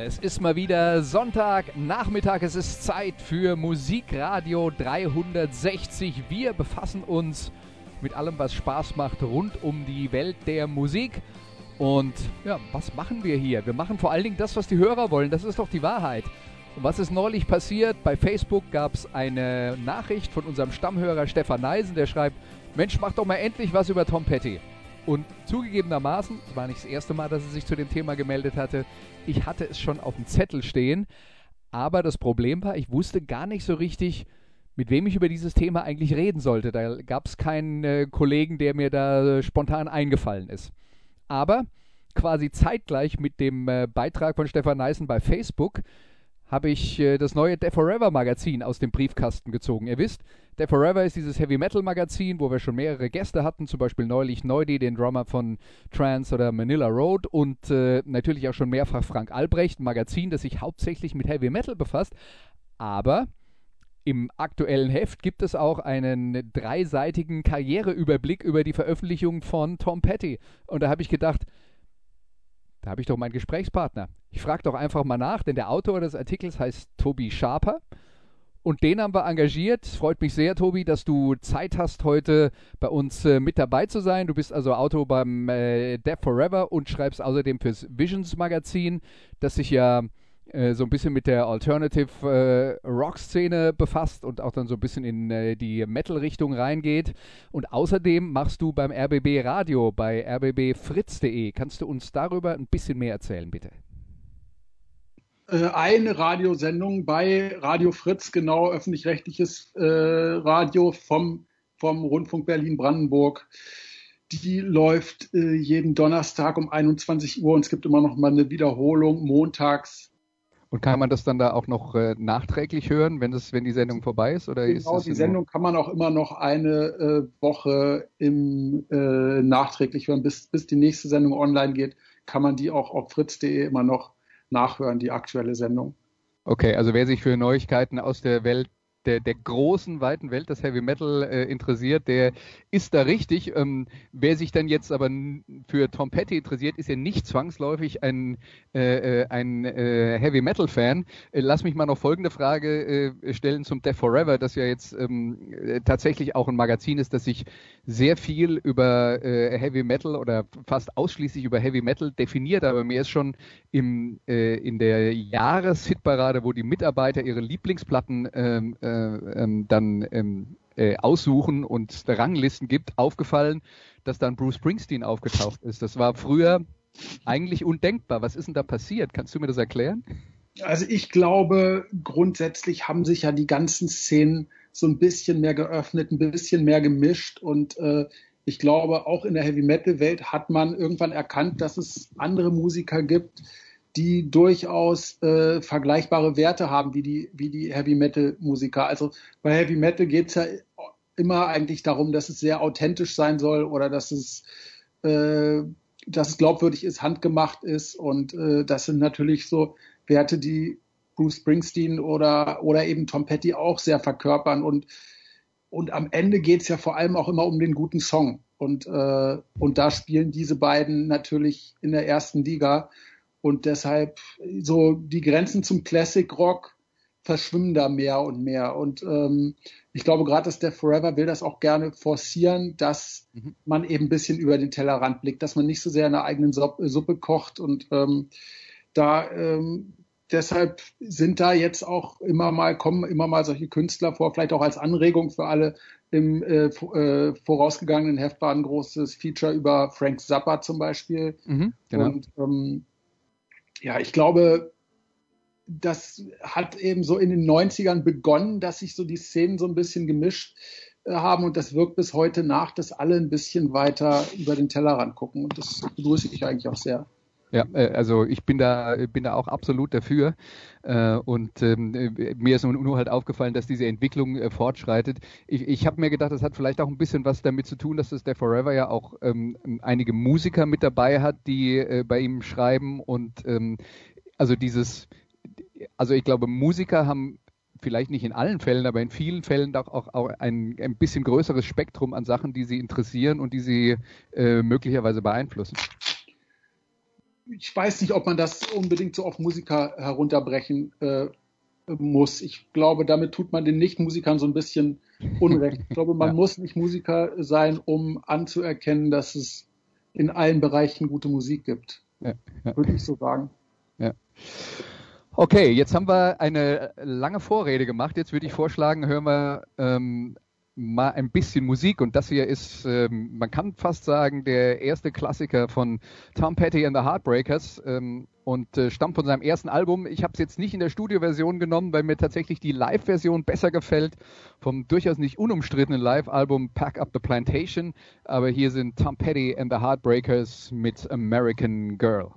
Es ist mal wieder Sonntag, Nachmittag. Es ist Zeit für Musikradio 360. Wir befassen uns mit allem, was Spaß macht rund um die Welt der Musik. Und ja, was machen wir hier? Wir machen vor allen Dingen das, was die Hörer wollen. Das ist doch die Wahrheit. Und was ist neulich passiert? Bei Facebook gab es eine Nachricht von unserem Stammhörer Stefan Neisen, der schreibt: Mensch, mach doch mal endlich was über Tom Petty. Und zugegebenermaßen, es war nicht das erste Mal, dass er sich zu dem Thema gemeldet hatte, ich hatte es schon auf dem Zettel stehen. Aber das Problem war, ich wusste gar nicht so richtig, mit wem ich über dieses Thema eigentlich reden sollte. Da gab es keinen äh, Kollegen, der mir da spontan eingefallen ist. Aber quasi zeitgleich mit dem äh, Beitrag von Stefan Neißen bei Facebook habe ich äh, das neue Death Forever Magazin aus dem Briefkasten gezogen. Ihr wisst, Death Forever ist dieses Heavy Metal Magazin, wo wir schon mehrere Gäste hatten, zum Beispiel neulich Neudi, den Drummer von Trance oder Manila Road und äh, natürlich auch schon mehrfach Frank Albrecht, ein Magazin, das sich hauptsächlich mit Heavy Metal befasst. Aber im aktuellen Heft gibt es auch einen dreiseitigen Karriereüberblick über die Veröffentlichung von Tom Petty. Und da habe ich gedacht, da habe ich doch meinen Gesprächspartner. Ich frage doch einfach mal nach, denn der Autor des Artikels heißt Tobi Schaper. Und den haben wir engagiert. Freut mich sehr, Tobi, dass du Zeit hast, heute bei uns äh, mit dabei zu sein. Du bist also Autor beim äh, Death Forever und schreibst außerdem fürs Visions Magazin, das sich ja äh, so ein bisschen mit der Alternative äh, Rock-Szene befasst und auch dann so ein bisschen in äh, die Metal-Richtung reingeht. Und außerdem machst du beim RBB Radio bei rbbfritz.de. Kannst du uns darüber ein bisschen mehr erzählen, bitte? Äh, eine Radiosendung bei Radio Fritz, genau öffentlich-rechtliches äh, Radio vom, vom Rundfunk Berlin-Brandenburg. Die läuft äh, jeden Donnerstag um 21 Uhr und es gibt immer noch mal eine Wiederholung montags. Und kann man das dann da auch noch äh, nachträglich hören, wenn, das, wenn die Sendung vorbei ist? Oder genau, ist die Sendung kann man auch immer noch eine äh, Woche im, äh, nachträglich hören. Bis, bis die nächste Sendung online geht, kann man die auch auf fritz.de immer noch nachhören, die aktuelle Sendung. Okay, also wer sich für Neuigkeiten aus der Welt der, der großen, weiten Welt des Heavy Metal äh, interessiert, der ist da richtig. Ähm, wer sich dann jetzt aber für Tom Petty interessiert, ist ja nicht zwangsläufig ein, äh, äh ein äh, Heavy Metal Fan. Äh, lass mich mal noch folgende Frage äh, stellen zum Death Forever, das ja jetzt ähm, tatsächlich auch ein Magazin ist, das sich sehr viel über Heavy Metal oder fast ausschließlich über Heavy Metal definiert. Aber mir ist schon im, in der Jahreshitparade, wo die Mitarbeiter ihre Lieblingsplatten ähm, äh, ähm, dann ähm, äh, aussuchen und Ranglisten gibt, aufgefallen, dass dann Bruce Springsteen aufgetaucht ist. Das war früher eigentlich undenkbar. Was ist denn da passiert? Kannst du mir das erklären? Also ich glaube, grundsätzlich haben sich ja die ganzen Szenen so ein bisschen mehr geöffnet, ein bisschen mehr gemischt und äh, ich glaube, auch in der Heavy Metal Welt hat man irgendwann erkannt, dass es andere Musiker gibt, die durchaus äh, vergleichbare Werte haben wie die, wie die Heavy Metal Musiker. Also bei Heavy Metal geht es ja immer eigentlich darum, dass es sehr authentisch sein soll oder dass es, äh, dass es glaubwürdig ist, handgemacht ist. Und äh, das sind natürlich so Werte, die Bruce Springsteen oder, oder eben Tom Petty auch sehr verkörpern. Und, und am Ende geht es ja vor allem auch immer um den guten Song. Und, äh, und da spielen diese beiden natürlich in der ersten Liga. Und deshalb so die Grenzen zum Classic Rock verschwimmen da mehr und mehr. Und ähm, ich glaube, gerade dass der Forever will das auch gerne forcieren, dass mhm. man eben ein bisschen über den Tellerrand blickt, dass man nicht so sehr in der eigenen Suppe kocht. Und ähm, da ähm, deshalb sind da jetzt auch immer mal, kommen immer mal solche Künstler vor, vielleicht auch als Anregung für alle. Im äh, äh, vorausgegangenen Heft war ein großes Feature über Frank Zappa zum Beispiel. Mhm, genau. Und ähm, ja, ich glaube, das hat eben so in den 90ern begonnen, dass sich so die Szenen so ein bisschen gemischt äh, haben und das wirkt bis heute nach, dass alle ein bisschen weiter über den Tellerrand gucken und das begrüße ich eigentlich auch sehr. Ja, äh, also ich bin da, bin da auch absolut dafür. Äh, und ähm, äh, mir ist nur halt aufgefallen, dass diese Entwicklung fortschreitet. Ich, ich habe mir gedacht, das hat vielleicht auch ein bisschen was damit zu tun, dass das der Forever ja auch ähm, einige Musiker mit dabei hat, die bei ihm schreiben. Und ähm, also dieses, also ich glaube, Musiker haben vielleicht nicht in allen Fällen, aber in vielen Fällen auch, auch, auch ein, ein bisschen größeres Spektrum an Sachen, die sie interessieren und die sie möglicherweise beeinflussen ich weiß nicht, ob man das unbedingt so auf Musiker herunterbrechen äh, muss. Ich glaube, damit tut man den Nichtmusikern so ein bisschen Unrecht. Ich glaube, man ja. muss nicht Musiker sein, um anzuerkennen, dass es in allen Bereichen gute Musik gibt. Ja, ja. Würde ich so sagen. Ja. Okay, jetzt haben wir eine lange Vorrede gemacht. Jetzt würde ich vorschlagen, hören wir ähm, mal ein bisschen Musik und das hier ist, ähm, man kann fast sagen, der erste Klassiker von Tom Petty and the Heartbreakers ähm, und äh, stammt von seinem ersten Album. Ich habe es jetzt nicht in der Studioversion genommen, weil mir tatsächlich die Live-Version besser gefällt vom durchaus nicht unumstrittenen Live-Album Pack Up the Plantation. Aber hier sind Tom Petty and the Heartbreakers mit American Girl.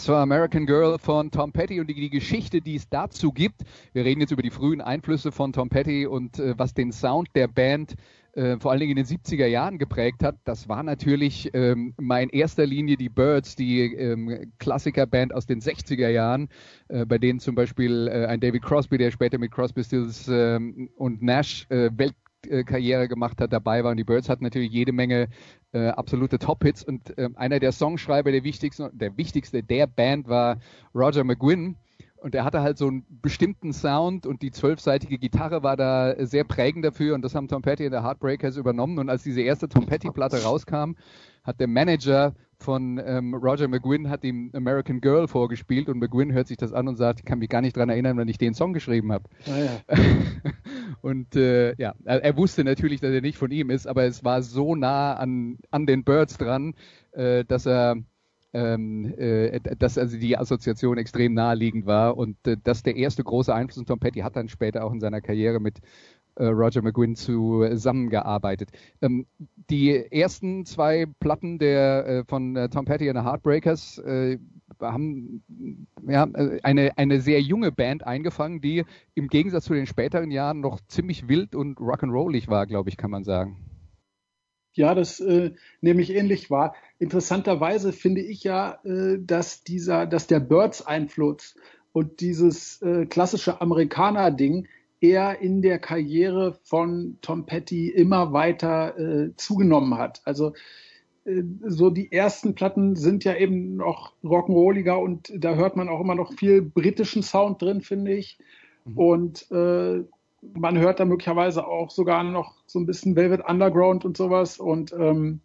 Das war American Girl von Tom Petty und die, die, Geschichte, die es dazu gibt. Wir reden jetzt über die frühen Einflüsse von Tom Petty und äh, was den Sound der Band äh, vor allen Dingen in den 70er Jahren geprägt hat. Das war natürlich ähm, mal in erster Linie die Birds, die ähm, Klassikerband aus den 60er Jahren, äh, bei denen zum Beispiel äh, ein David Crosby, der später mit Crosby, Stills ähm, und Nash äh, Welt Karriere gemacht hat, dabei war. Und die Birds hatten natürlich jede Menge äh, absolute Top-Hits. Und äh, einer der Songschreiber, der wichtigste, der wichtigste der Band war Roger McGuinn. Und er hatte halt so einen bestimmten Sound und die zwölfseitige Gitarre war da sehr prägend dafür und das haben Tom Petty und der Heartbreakers übernommen. Und als diese erste Tom Petty-Platte rauskam, hat der Manager von ähm, Roger McGuinn hat ihm American Girl vorgespielt und McGuinn hört sich das an und sagt, ich kann mich gar nicht dran erinnern, wenn ich den Song geschrieben habe. Ah, ja. und äh, ja, er wusste natürlich, dass er nicht von ihm ist, aber es war so nah an, an den Birds dran, äh, dass er ähm, äh, dass also die Assoziation extrem naheliegend war und äh, dass der erste große Einfluss und Tom Petty hat dann später auch in seiner Karriere mit äh, Roger McGuinn zusammengearbeitet. Ähm, die ersten zwei Platten der, äh, von äh, Tom Petty und the Heartbreakers äh, haben ja, eine, eine sehr junge Band eingefangen, die im Gegensatz zu den späteren Jahren noch ziemlich wild und rock'n'rollig war, glaube ich, kann man sagen. Ja, das äh, nehme ich ähnlich wahr. Interessanterweise finde ich ja, äh, dass dieser, dass der Birds-Einfluss und dieses äh, klassische Amerikaner-Ding er in der Karriere von Tom Petty immer weiter äh, zugenommen hat. Also äh, so die ersten Platten sind ja eben noch rock'n'rolliger und da hört man auch immer noch viel britischen Sound drin, finde ich. Mhm. Und äh, man hört da möglicherweise auch sogar noch so ein bisschen Velvet Underground und sowas und ähm,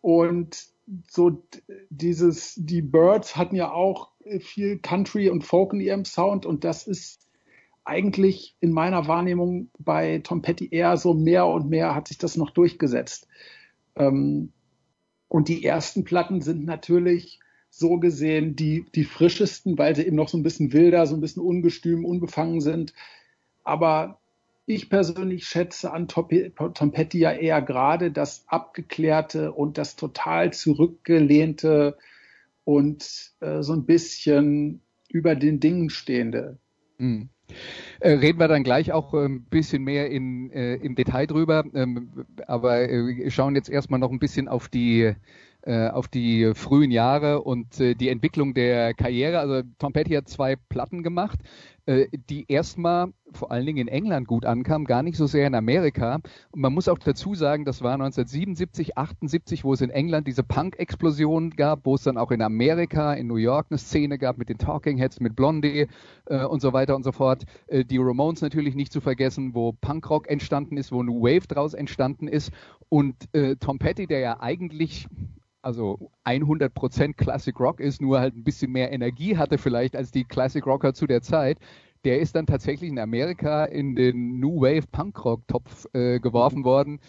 und so dieses die Birds hatten ja auch viel Country und Folk in ihrem Sound und das ist eigentlich in meiner Wahrnehmung bei Tom Petty eher so mehr und mehr hat sich das noch durchgesetzt. Ähm, und die ersten Platten sind natürlich so gesehen die, die frischesten, weil sie eben noch so ein bisschen wilder, so ein bisschen ungestüm, unbefangen sind. Aber ich persönlich schätze an Tom Petty ja eher gerade das abgeklärte und das total zurückgelehnte und äh, so ein bisschen über den Dingen stehende. Mhm. Reden wir dann gleich auch ein ähm, bisschen mehr in, äh, im Detail drüber, ähm, aber äh, schauen jetzt erstmal noch ein bisschen auf die äh, auf die frühen Jahre und die Entwicklung der Karriere. Also Tom Petty hat zwei Platten gemacht. Äh, die erstmal vor allen Dingen in England gut ankam, gar nicht so sehr in Amerika. Und man muss auch dazu sagen, das war 1977, 78, wo es in England diese Punk-Explosion gab, wo es dann auch in Amerika, in New York eine Szene gab mit den Talking Heads, mit Blondie äh, und so weiter und so fort. Äh, die Ramones natürlich nicht zu vergessen, wo Punkrock entstanden ist, wo New Wave draus entstanden ist. Und äh, Tom Petty, der ja eigentlich also 100% Classic Rock ist, nur halt ein bisschen mehr Energie hatte vielleicht als die Classic Rocker zu der Zeit, der ist dann tatsächlich in Amerika in den New Wave Punk Rock Topf äh, geworfen mhm. worden,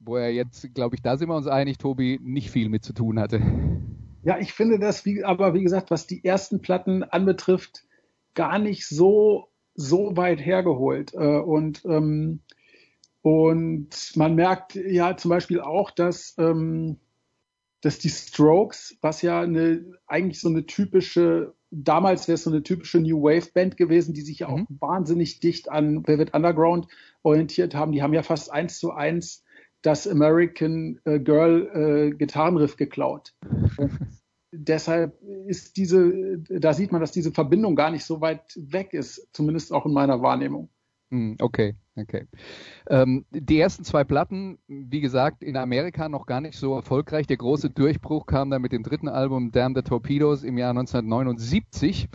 wo er jetzt, glaube ich, da sind wir uns einig, Tobi, nicht viel mit zu tun hatte. Ja, ich finde das, wie, aber wie gesagt, was die ersten Platten anbetrifft, gar nicht so so weit hergeholt äh, und ähm, und man merkt ja zum Beispiel auch, dass ähm, dass die Strokes, was ja eine, eigentlich so eine typische, damals wäre es so eine typische New Wave Band gewesen, die sich ja auch mhm. wahnsinnig dicht an Velvet Underground orientiert haben. Die haben ja fast eins zu eins das American äh, Girl äh, Gitarrenriff geklaut. deshalb ist diese, da sieht man, dass diese Verbindung gar nicht so weit weg ist, zumindest auch in meiner Wahrnehmung. Hm, okay, okay. Ähm, die ersten zwei Platten, wie gesagt, in Amerika noch gar nicht so erfolgreich. Der große Durchbruch kam dann mit dem dritten Album Damn the Torpedoes im Jahr 1979.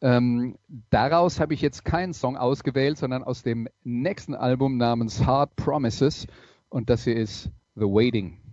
Ähm, daraus habe ich jetzt keinen Song ausgewählt, sondern aus dem nächsten Album namens Hard Promises. Und das hier ist The Waiting.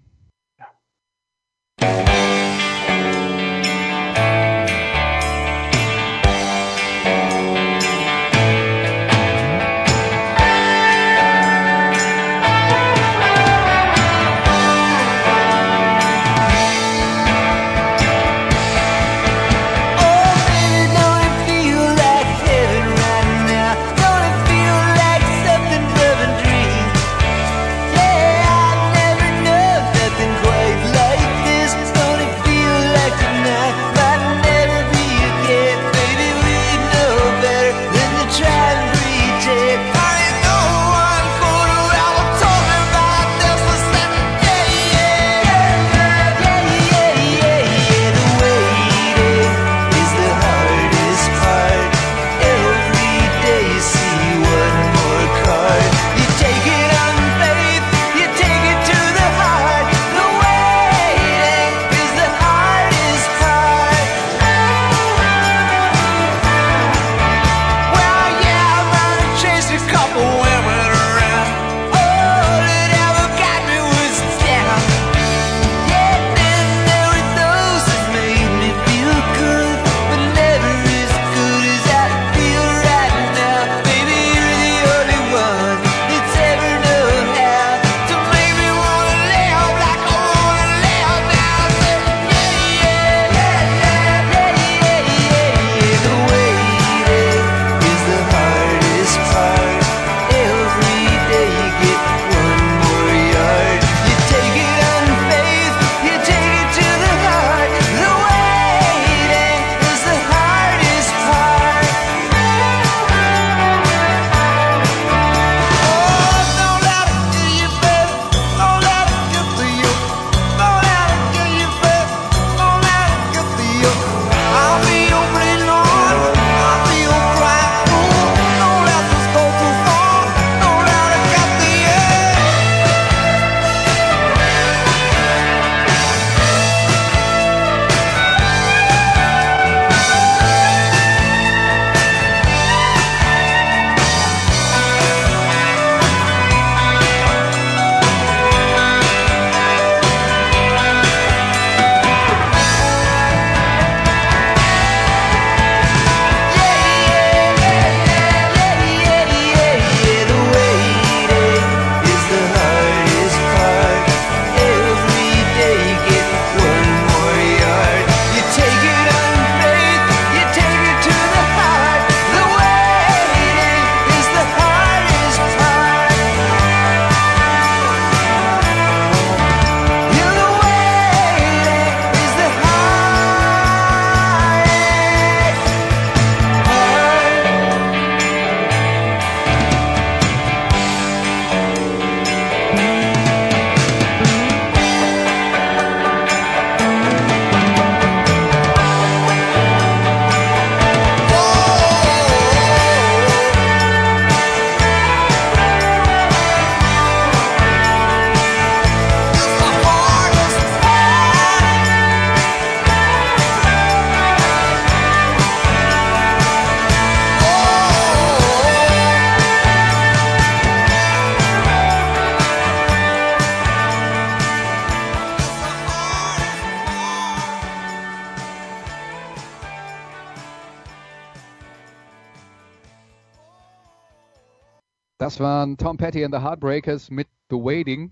Waren Tom Petty and the Heartbreakers mit The Waiting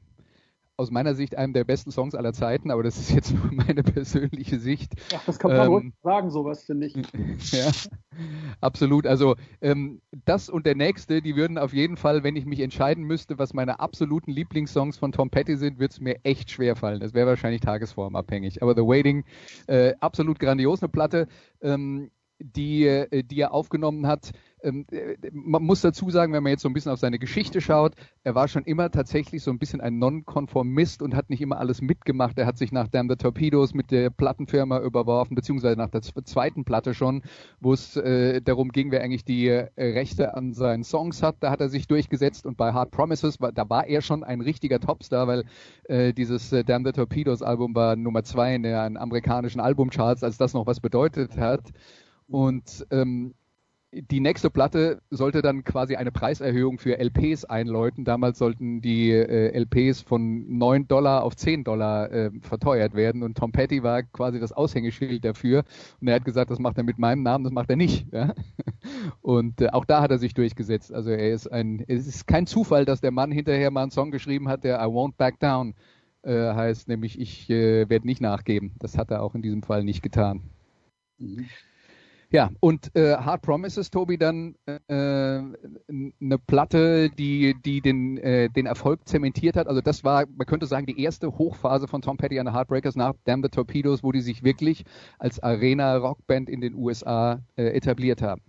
aus meiner Sicht einem der besten Songs aller Zeiten, aber das ist jetzt nur meine persönliche Sicht. Ach, das kann man ähm, ruhig sagen, sowas finde ich. ja, absolut. Also ähm, das und der nächste, die würden auf jeden Fall, wenn ich mich entscheiden müsste, was meine absoluten Lieblingssongs von Tom Petty sind, würde es mir echt schwer fallen. Das wäre wahrscheinlich tagesformabhängig. Aber The Waiting, äh, absolut grandios, eine Platte. Ähm, die, äh, die er aufgenommen hat. Ähm, äh, man muss dazu sagen, wenn man jetzt so ein bisschen auf seine Geschichte schaut, er war schon immer tatsächlich so ein bisschen ein Nonkonformist und hat nicht immer alles mitgemacht. Er hat sich nach Damn the Torpedoes mit der Plattenfirma überworfen, beziehungsweise nach der zweiten Platte schon, wo es äh, darum ging, wer eigentlich die äh, Rechte an seinen Songs hat. Da hat er sich durchgesetzt und bei Hard Promises, da war er schon ein richtiger Topstar, weil äh, dieses Damn the Torpedoes Album war Nummer zwei in den amerikanischen Albumcharts, als das noch was bedeutet hat. Und ähm, die nächste Platte sollte dann quasi eine Preiserhöhung für LPs einläuten. Damals sollten die äh, LPs von 9 Dollar auf 10 Dollar äh, verteuert werden und Tom Petty war quasi das Aushängeschild dafür. Und er hat gesagt, das macht er mit meinem Namen, das macht er nicht. Ja? Und äh, auch da hat er sich durchgesetzt. Also er ist ein, es ist kein Zufall, dass der Mann hinterher mal einen Song geschrieben hat, der I Won't Back Down äh, heißt, nämlich ich äh, werde nicht nachgeben. Das hat er auch in diesem Fall nicht getan. Mhm. Ja, und äh, Hard Promises, Tobi, dann äh, eine Platte, die, die den, äh, den Erfolg zementiert hat. Also das war, man könnte sagen, die erste Hochphase von Tom Petty and the Heartbreakers nach Damn the Torpedoes, wo die sich wirklich als Arena-Rockband in den USA äh, etabliert haben.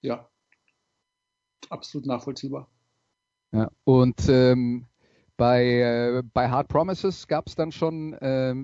Ja, absolut nachvollziehbar. Ja, und ähm, bei, äh, bei Hard Promises gab es dann schon äh,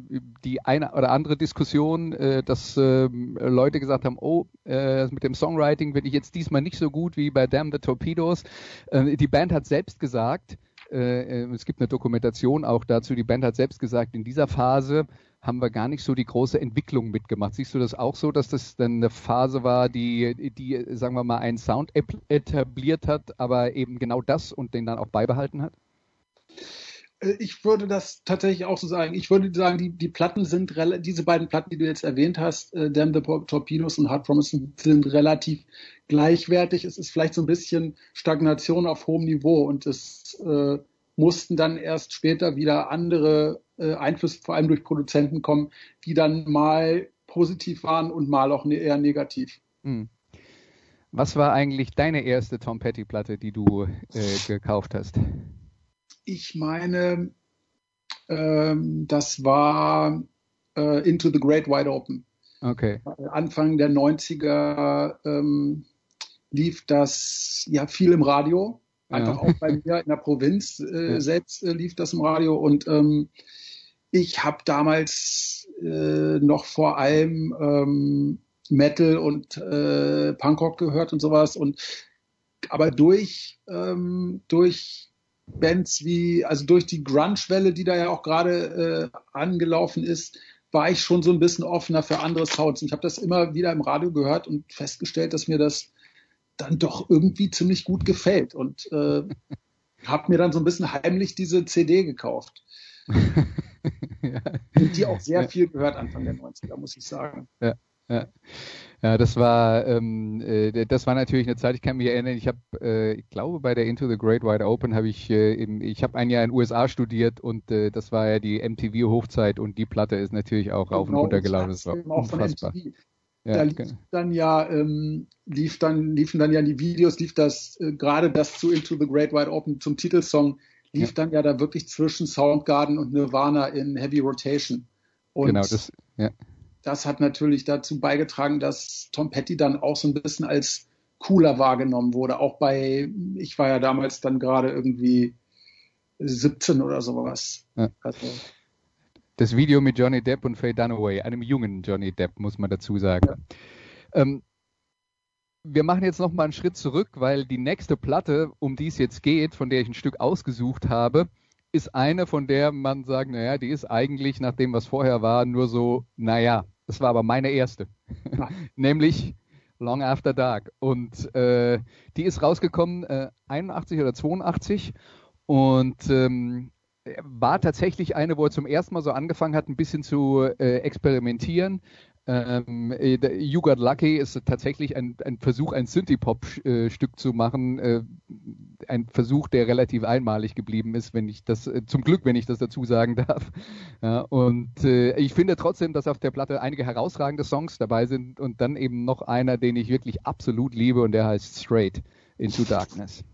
die eine oder andere Diskussion, äh, dass äh, Leute gesagt haben, oh, äh, mit dem Songwriting bin ich jetzt diesmal nicht so gut wie bei Damn the Torpedoes. Äh, die Band hat selbst gesagt, es gibt eine Dokumentation auch dazu, die Band hat selbst gesagt, in dieser Phase haben wir gar nicht so die große Entwicklung mitgemacht. Siehst du das auch so, dass das dann eine Phase war, die, die sagen wir mal, einen Sound etabliert hat, aber eben genau das und den dann auch beibehalten hat? Äh, ich würde das tatsächlich auch so sagen. Ich würde sagen, die, die Platten sind, diese beiden Platten, die du jetzt erwähnt hast, äh, Damn the Torpedoes und Hard Promise, sind relativ gleichwertig. Es ist vielleicht so ein bisschen Stagnation auf hohem Niveau und es äh, mussten dann erst später wieder andere äh, Einflüsse, vor allem durch Produzenten kommen, die dann mal positiv waren und mal auch ne eher negativ. Hm. Was war eigentlich deine erste Tom Petty Platte, die du äh, gekauft hast? Ich meine, ähm, das war äh, Into the Great Wide Open. Okay. Anfang der 90er ähm, lief das ja viel im Radio. Einfach ja. auch bei mir in der Provinz äh, ja. selbst äh, lief das im Radio. Und ähm, ich habe damals äh, noch vor allem ähm, Metal und äh, Punkrock gehört und sowas. Und aber durch, ähm, durch Bands wie, also durch die Grunge-Welle, die da ja auch gerade äh, angelaufen ist, war ich schon so ein bisschen offener für andere Sounds. Ich habe das immer wieder im Radio gehört und festgestellt, dass mir das dann doch irgendwie ziemlich gut gefällt und äh, habe mir dann so ein bisschen heimlich diese CD gekauft. ja. Und die auch sehr viel gehört Anfang der 90er, muss ich sagen. Ja, ja. Ja, das war, ähm, äh, das war natürlich eine Zeit, ich kann mich erinnern, ich habe, äh, ich glaube bei der Into the Great Wide Open habe ich, äh, im, ich habe ein Jahr in den USA studiert und äh, das war ja die MTV-Hochzeit und die Platte ist natürlich auch rauf genau, und runter gelaufen. Das war unfassbar. Ja, da lief genau. dann ja, ähm, lief dann, liefen dann ja die Videos, lief das, äh, gerade das zu Into the Great Wide Open zum Titelsong, lief ja. dann ja da wirklich zwischen Soundgarden und Nirvana in Heavy Rotation. Und genau, das, ja das hat natürlich dazu beigetragen, dass Tom Petty dann auch so ein bisschen als cooler wahrgenommen wurde. Auch bei, ich war ja damals dann gerade irgendwie 17 oder sowas. Ja. Also, das Video mit Johnny Depp und Faye Dunaway, einem jungen Johnny Depp, muss man dazu sagen. Ja. Ähm, wir machen jetzt noch mal einen Schritt zurück, weil die nächste Platte, um die es jetzt geht, von der ich ein Stück ausgesucht habe, ist eine, von der man sagt, naja, die ist eigentlich nach dem, was vorher war, nur so, naja, das war aber meine erste. Nämlich Long After Dark. Und äh, die ist rausgekommen äh, 81 oder 82 und ähm, war tatsächlich eine, wo er zum ersten Mal so angefangen hat, ein bisschen zu äh, experimentieren. Ähm, äh, you Got Lucky ist tatsächlich ein, ein Versuch, ein Synthie-Pop-Stück äh, zu machen. Äh, ein Versuch, der relativ einmalig geblieben ist, wenn ich das, äh, zum Glück, wenn ich das dazu sagen darf. Ja, und äh, ich finde trotzdem, dass auf der Platte einige herausragende Songs dabei sind und dann eben noch einer, den ich wirklich absolut liebe und der heißt Straight into Darkness.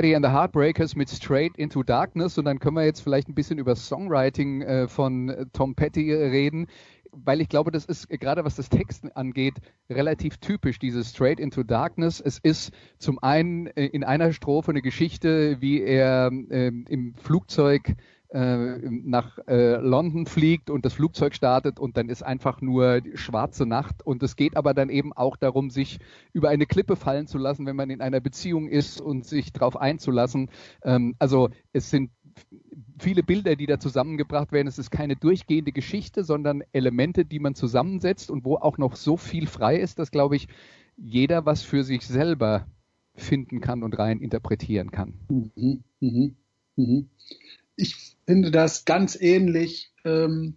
Petty and the Heartbreakers mit Straight into Darkness und dann können wir jetzt vielleicht ein bisschen über Songwriting äh, von äh, Tom Petty reden, weil ich glaube, das ist gerade was das Texten angeht relativ typisch, dieses Straight into Darkness. Es ist zum einen äh, in einer Strophe eine Geschichte, wie er äh, im Flugzeug äh, nach äh, London fliegt und das Flugzeug startet und dann ist einfach nur schwarze Nacht und es geht aber dann eben auch darum, sich über eine Klippe fallen zu lassen, wenn man in einer Beziehung ist und sich darauf einzulassen. Ähm, also es sind viele Bilder, die da zusammengebracht werden. Es ist keine durchgehende Geschichte, sondern Elemente, die man zusammensetzt und wo auch noch so viel frei ist, dass, glaube ich, jeder was für sich selber finden kann und rein interpretieren kann. Mhm, mh, mh. Ich finde das ganz ähnlich ähm,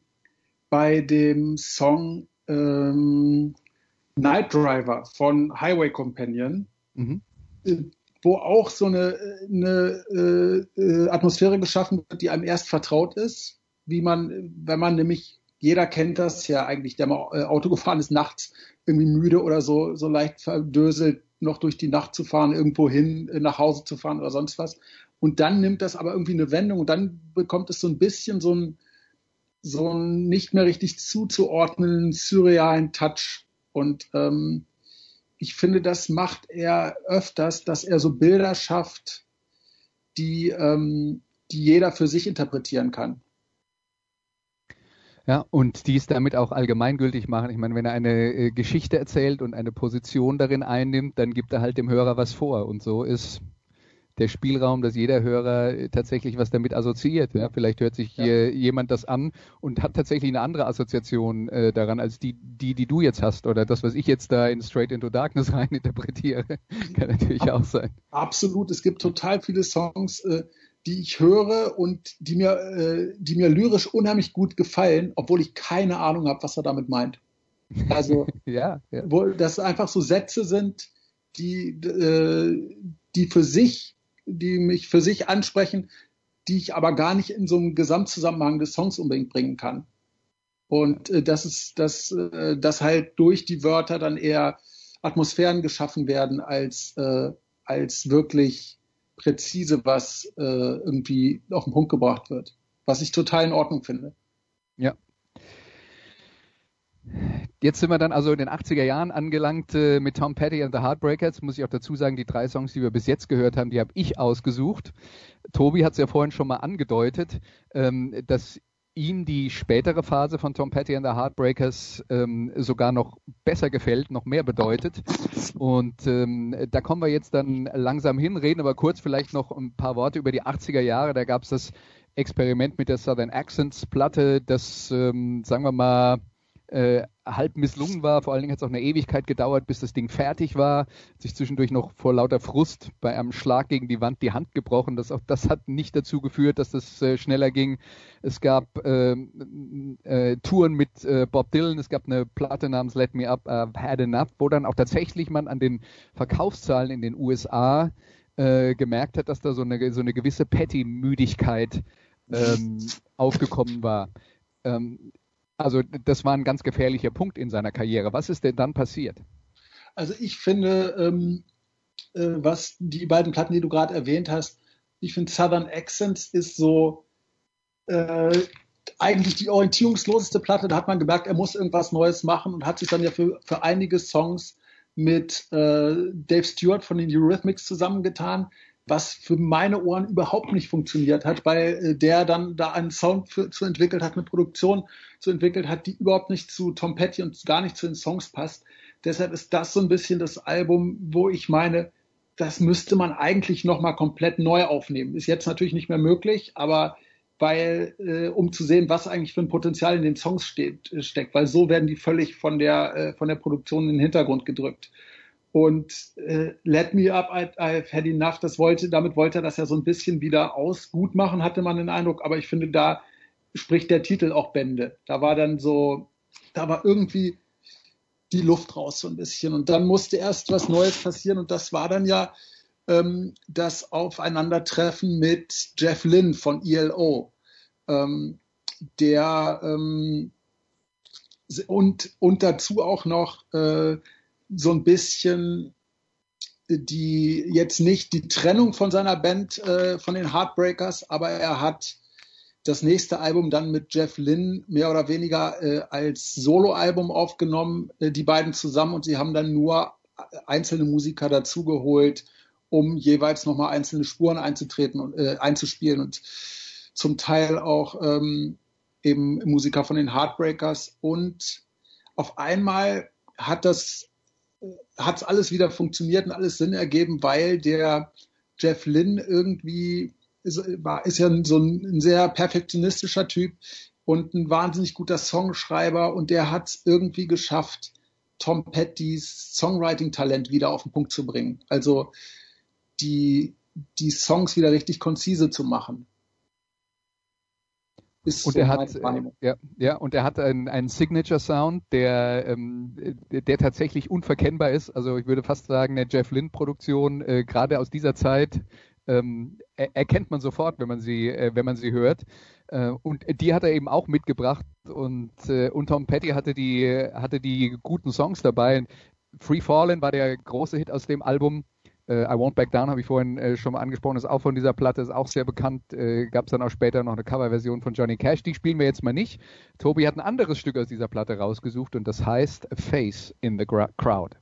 bei dem Song ähm, Night Driver von Highway Companion, mhm. Äh, wo auch so eine, eine äh, äh, Atmosphäre geschaffen wird, die einem erst vertraut ist, wie man, wenn man nämlich, jeder kennt das ja eigentlich, der mal äh, Auto gefahren ist, nachts irgendwie müde oder so, so leicht verdöselt, noch durch die Nacht zu fahren, irgendwo hin, äh, nach Hause zu fahren oder sonst was. Und dann nimmt das aber irgendwie eine Wendung und dann bekommt es so ein bisschen so ein, so einen nicht mehr richtig zuzuordnenden surrealen Touch. Und ähm, ich finde, das macht er öfters, dass er so Bilder schafft, die, ähm, die jeder für sich interpretieren kann. Ja, und dies damit auch allgemeingültig machen. Ich meine, wenn er eine äh, Geschichte erzählt und eine Position darin einnimmt, dann gibt er halt dem Hörer was vor. Und so ist der Spielraum, dass jeder Hörer äh, tatsächlich was damit assoziiert. Ja? Vielleicht hört sich ja. jemand das an und hat tatsächlich eine andere Assoziation äh, daran als die, die, die du jetzt hast oder das, was ich jetzt da in Straight into Darkness rein interpretiere. Kann natürlich Ab auch sein. Absolut. Es gibt total viele Songs, äh, die ich höre und die mir, äh, die mir lyrisch unheimlich gut gefallen, obwohl ich keine Ahnung habe, was er damit meint. Also, ja, ja. wo das einfach so Sätze sind, die, äh, die für sich die mich für sich ansprechen, die ich aber gar nicht in so einem Gesamtzusammenhang des Songs unbedingt bringen kann. Und äh, das ist, dass, äh, dass halt durch die Wörter dann eher Atmosphären geschaffen werden, als, äh, als wirklich präzise was äh, irgendwie auf den Punkt gebracht wird. Was ich total in Ordnung finde. Ja, Jetzt sind wir dann also in den 80er Jahren angelangt äh, mit Tom Petty and the Heartbreakers. Muss ich auch dazu sagen, die drei Songs, die wir bis jetzt gehört haben, die habe ich ausgesucht. Tobi hat es ja vorhin schon mal angedeutet, ähm, dass ihm die spätere Phase von Tom Petty and the Heartbreakers ähm, sogar noch besser gefällt, noch mehr bedeutet. Und ähm, da kommen wir jetzt dann langsam hin, reden aber kurz vielleicht noch ein paar Worte über die 80er Jahre. Da gab es das Experiment mit der Southern Accents Platte, das, ähm, sagen wir mal, äh, halb misslungen war. Vor allen Dingen hat es auch eine Ewigkeit gedauert, bis das Ding fertig war. Sich zwischendurch noch vor lauter Frust bei einem Schlag gegen die Wand die Hand gebrochen. Das, auch das hat nicht dazu geführt, dass das äh, schneller ging. Es gab äh, äh, Touren mit äh, Bob Dylan. Es gab eine Platte namens Let Me Up, I've Had Enough, wo dann auch tatsächlich man an den Verkaufszahlen in den USA äh, gemerkt hat, dass da so eine, so eine gewisse Petty-Müdigkeit ähm, aufgekommen war. Ähm, also das war ein ganz gefährlicher Punkt in seiner Karriere. Was ist denn dann passiert? Also ich finde, ähm, äh, was die beiden Platten, die du gerade erwähnt hast, ich finde Southern Accents ist so äh, eigentlich die orientierungsloseste Platte. Da hat man gemerkt, er muss irgendwas Neues machen und hat sich dann ja für, für einige Songs mit äh, Dave Stewart von den Eurythmics zusammengetan, was für meine Ohren überhaupt nicht funktioniert hat, weil äh, der dann da einen Sound für, zu entwickelt hat, eine Produktion zu entwickelt hat, die überhaupt nicht zu Tom Petty und gar nicht zu den Songs passt. Deshalb ist das so ein bisschen das Album, wo ich meine, das müsste man eigentlich nochmal komplett neu aufnehmen. Ist jetzt natürlich nicht mehr möglich, aber weil, äh, um zu sehen, was eigentlich für ein Potenzial in den Songs steht, äh, steckt, weil so werden die völlig von der, äh, von der Produktion in den Hintergrund gedrückt. Und äh, Let Me Up, I, I've Had Enough, das wollte, damit wollte er das ja so ein bisschen wieder aus gut machen, hatte man den Eindruck. Aber ich finde, da spricht der Titel auch Bände. Da war dann so, da war irgendwie die Luft raus so ein bisschen. Und dann musste erst was Neues passieren. Und das war dann ja ähm, das Aufeinandertreffen mit Jeff Lynn von ELO, ähm, der ähm, und, und dazu auch noch äh, so ein bisschen die jetzt nicht die Trennung von seiner Band äh, von den Heartbreakers, aber er hat das nächste Album dann mit Jeff Lynn mehr oder weniger äh, als Soloalbum aufgenommen, äh, die beiden zusammen. Und sie haben dann nur einzelne Musiker dazugeholt, um jeweils nochmal einzelne Spuren einzutreten und äh, einzuspielen. Und zum Teil auch ähm, eben Musiker von den Heartbreakers. Und auf einmal hat das hat es alles wieder funktioniert und alles Sinn ergeben, weil der Jeff Lynn irgendwie ist, war, ist ja so ein, ein, sehr perfektionistischer Typ und ein wahnsinnig guter Songschreiber und der hat es irgendwie geschafft, Tom Pettys Songwriting-Talent wieder auf den Punkt zu bringen. Also die, die Songs wieder richtig konzise zu machen. Ist und er hat, ja, ja, und er hat einen, einen Signature Sound, der, ähm, der tatsächlich unverkennbar ist. Also ich würde fast sagen, eine Jeff Lynne Produktion, äh, gerade aus dieser Zeit, ähm, er, erkennt man sofort, wenn man sie, äh, wenn man sie hört. Äh, und die hat er eben auch mitgebracht und, äh, und Tom Petty hatte die, hatte die guten Songs dabei. Free Fallen war der große Hit aus dem Album. Äh, I Won't Back Down habe ich vorhin äh, schon mal angesprochen, ist auch von dieser Platte, ist auch sehr bekannt. Äh, Gab es dann auch später noch eine Coverversion von Johnny Cash, die spielen wir jetzt mal nicht. Tobi hat ein anderes Stück aus dieser Platte rausgesucht und das heißt Face in the Crowd.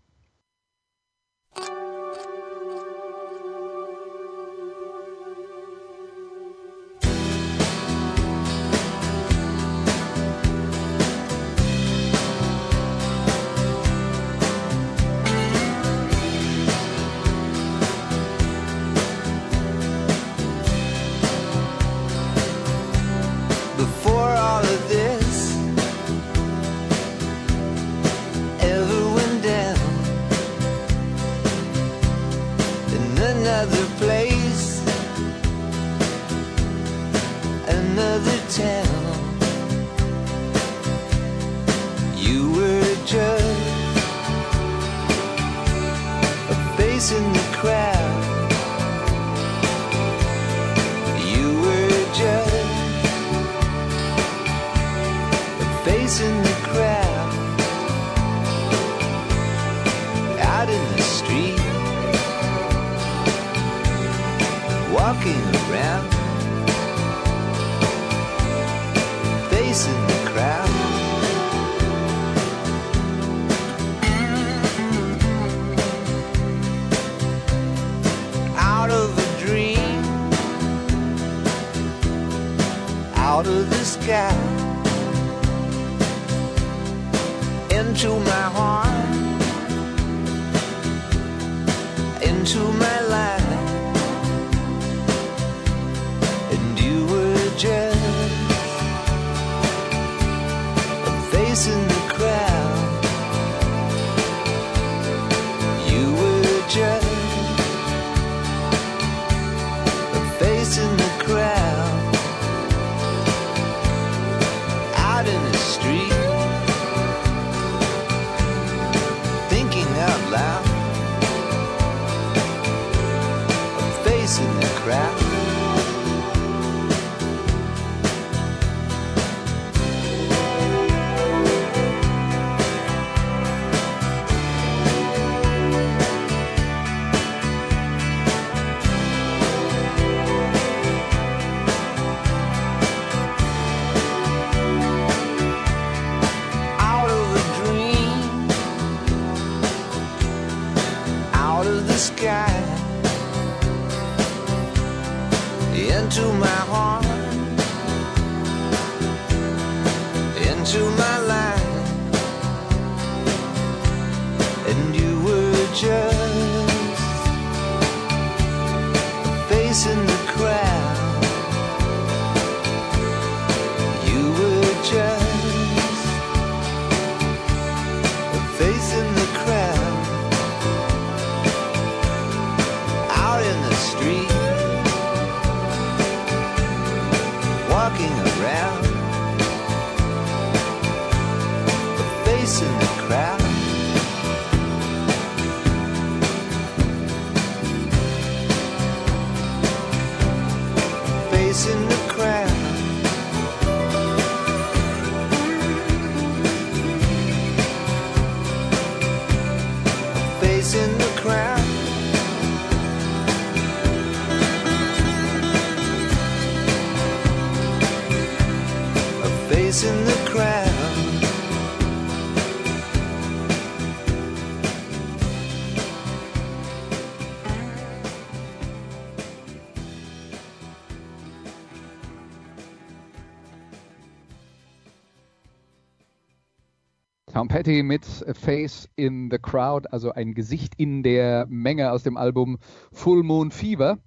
Tom Petty mit Face in the Crowd, also ein Gesicht in der Menge aus dem Album Full Moon Fever.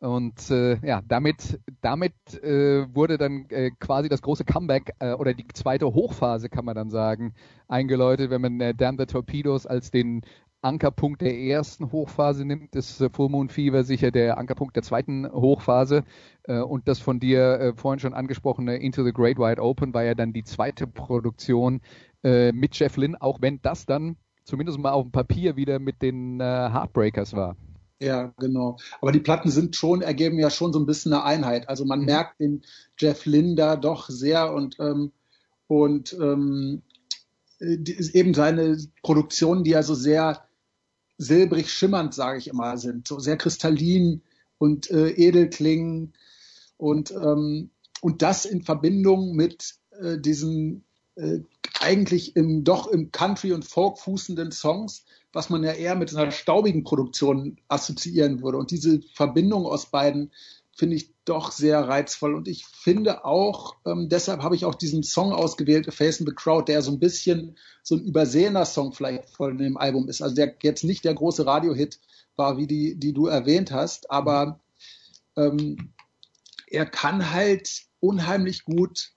Und äh, ja, damit, damit äh, wurde dann äh, quasi das große Comeback äh, oder die zweite Hochphase, kann man dann sagen, eingeläutet, wenn man äh, Damn the Torpedoes als den Ankerpunkt der ersten Hochphase nimmt, ist äh, Full Moon Fever sicher der Ankerpunkt der zweiten Hochphase. Äh, und das von dir vorhin schon angesprochene Into the Great Wide Open war ja dann die zweite Produktion äh, mit Jeff Lynn, auch wenn das dann zumindest mal auf dem Papier wieder mit den äh, Heartbreakers war. Ja, genau. Aber die Platten sind schon, ergeben ja schon so ein bisschen eine Einheit. Also man mhm. merkt den Jeff Lynn da doch sehr und, ähm, und ähm, eben seine Produktionen, die ja so sehr silbrig schimmernd, sage ich immer, sind, so sehr kristallin und äh, edel klingen und ähm, und das in Verbindung mit äh, diesen äh, eigentlich im doch im Country und Folk fußenden Songs, was man ja eher mit einer staubigen Produktion assoziieren würde. Und diese Verbindung aus beiden finde ich doch sehr reizvoll. Und ich finde auch, ähm, deshalb habe ich auch diesen Song ausgewählt, in the Crowd, der so ein bisschen so ein übersehener Song vielleicht von dem Album ist. Also der jetzt nicht der große Radiohit war, wie die, die du erwähnt hast, aber ähm, er kann halt unheimlich gut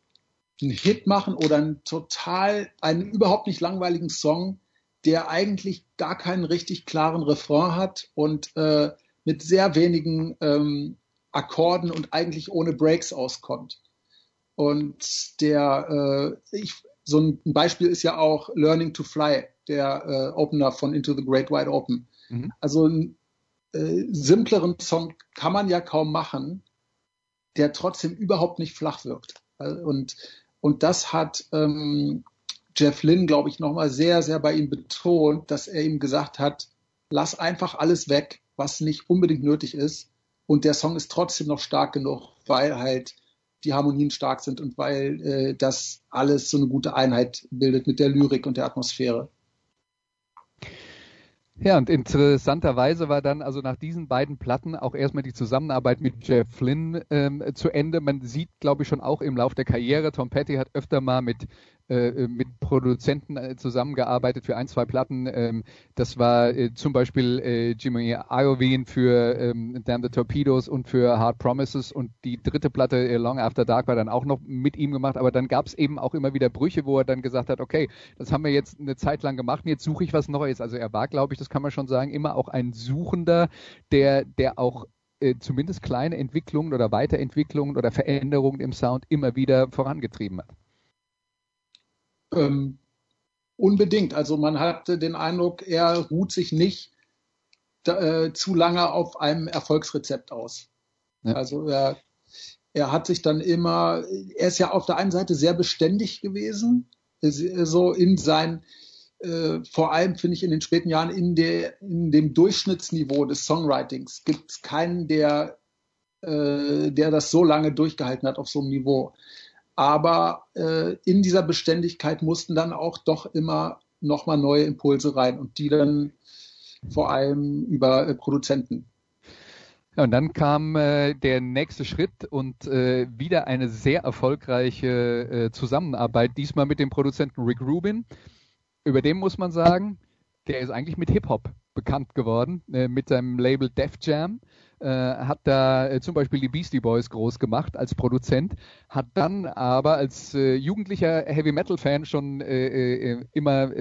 einen Hit machen oder einen total, einen überhaupt nicht langweiligen Song, der eigentlich gar keinen richtig klaren Refrain hat und äh, mit sehr wenigen ähm, Akkorden und eigentlich ohne Breaks auskommt. Und der, äh, ich, so ein Beispiel ist ja auch Learning to Fly, der äh, Opener von Into the Great Wide Open. Mhm. Also einen äh, simpleren Song kann man ja kaum machen, der trotzdem überhaupt nicht flach wirkt. Und, und das hat ähm, Jeff Lynn, glaube ich, nochmal sehr, sehr bei ihm betont, dass er ihm gesagt hat, lass einfach alles weg, was nicht unbedingt nötig ist und der Song ist trotzdem noch stark genug, weil halt die Harmonien stark sind und weil äh, das alles so eine gute Einheit bildet mit der Lyrik und der Atmosphäre. Ja, und interessanterweise war dann also nach diesen beiden Platten auch erstmal die Zusammenarbeit mit Jeff Flynn ähm, zu Ende. Man sieht, glaube ich, schon auch im Lauf der Karriere, Tom Petty hat öfter mal mit mit Produzenten äh, zusammengearbeitet für ein, zwei Platten. Ähm, das war äh, zum Beispiel äh, Jimmy Iovine für ähm, Damn the Torpedoes und für Hard Promises und die dritte Platte äh, Long After Dark war dann auch noch mit ihm gemacht, aber dann gab es eben auch immer wieder Brüche, wo er dann gesagt hat, okay, das haben wir jetzt eine Zeit lang gemacht und jetzt suche ich was Neues. Also er war, glaube ich, das kann man schon sagen, immer auch ein Suchender, der, der auch äh, zumindest kleine Entwicklungen oder Weiterentwicklungen oder Veränderungen im Sound immer wieder vorangetrieben hat. Ähm, unbedingt. Also man hatte den Eindruck, er ruht sich nicht äh, zu lange auf einem Erfolgsrezept aus. Ja. Also er, er hat sich dann immer, er ist ja auf der einen Seite sehr beständig gewesen, so in sein, äh, vor allem finde ich in den späten Jahren in, der, in dem Durchschnittsniveau des Songwritings gibt es keinen, der, äh, der das so lange durchgehalten hat auf so einem Niveau. Aber äh, in dieser Beständigkeit mussten dann auch doch immer nochmal neue Impulse rein und die dann vor allem über äh, Produzenten. Ja, und dann kam äh, der nächste Schritt und äh, wieder eine sehr erfolgreiche äh, Zusammenarbeit, diesmal mit dem Produzenten Rick Rubin. Über den muss man sagen, der ist eigentlich mit Hip-Hop bekannt geworden, äh, mit seinem Label Def Jam. Äh, hat da äh, zum Beispiel die Beastie Boys groß gemacht als Produzent, hat dann aber als äh, jugendlicher Heavy Metal Fan schon äh, immer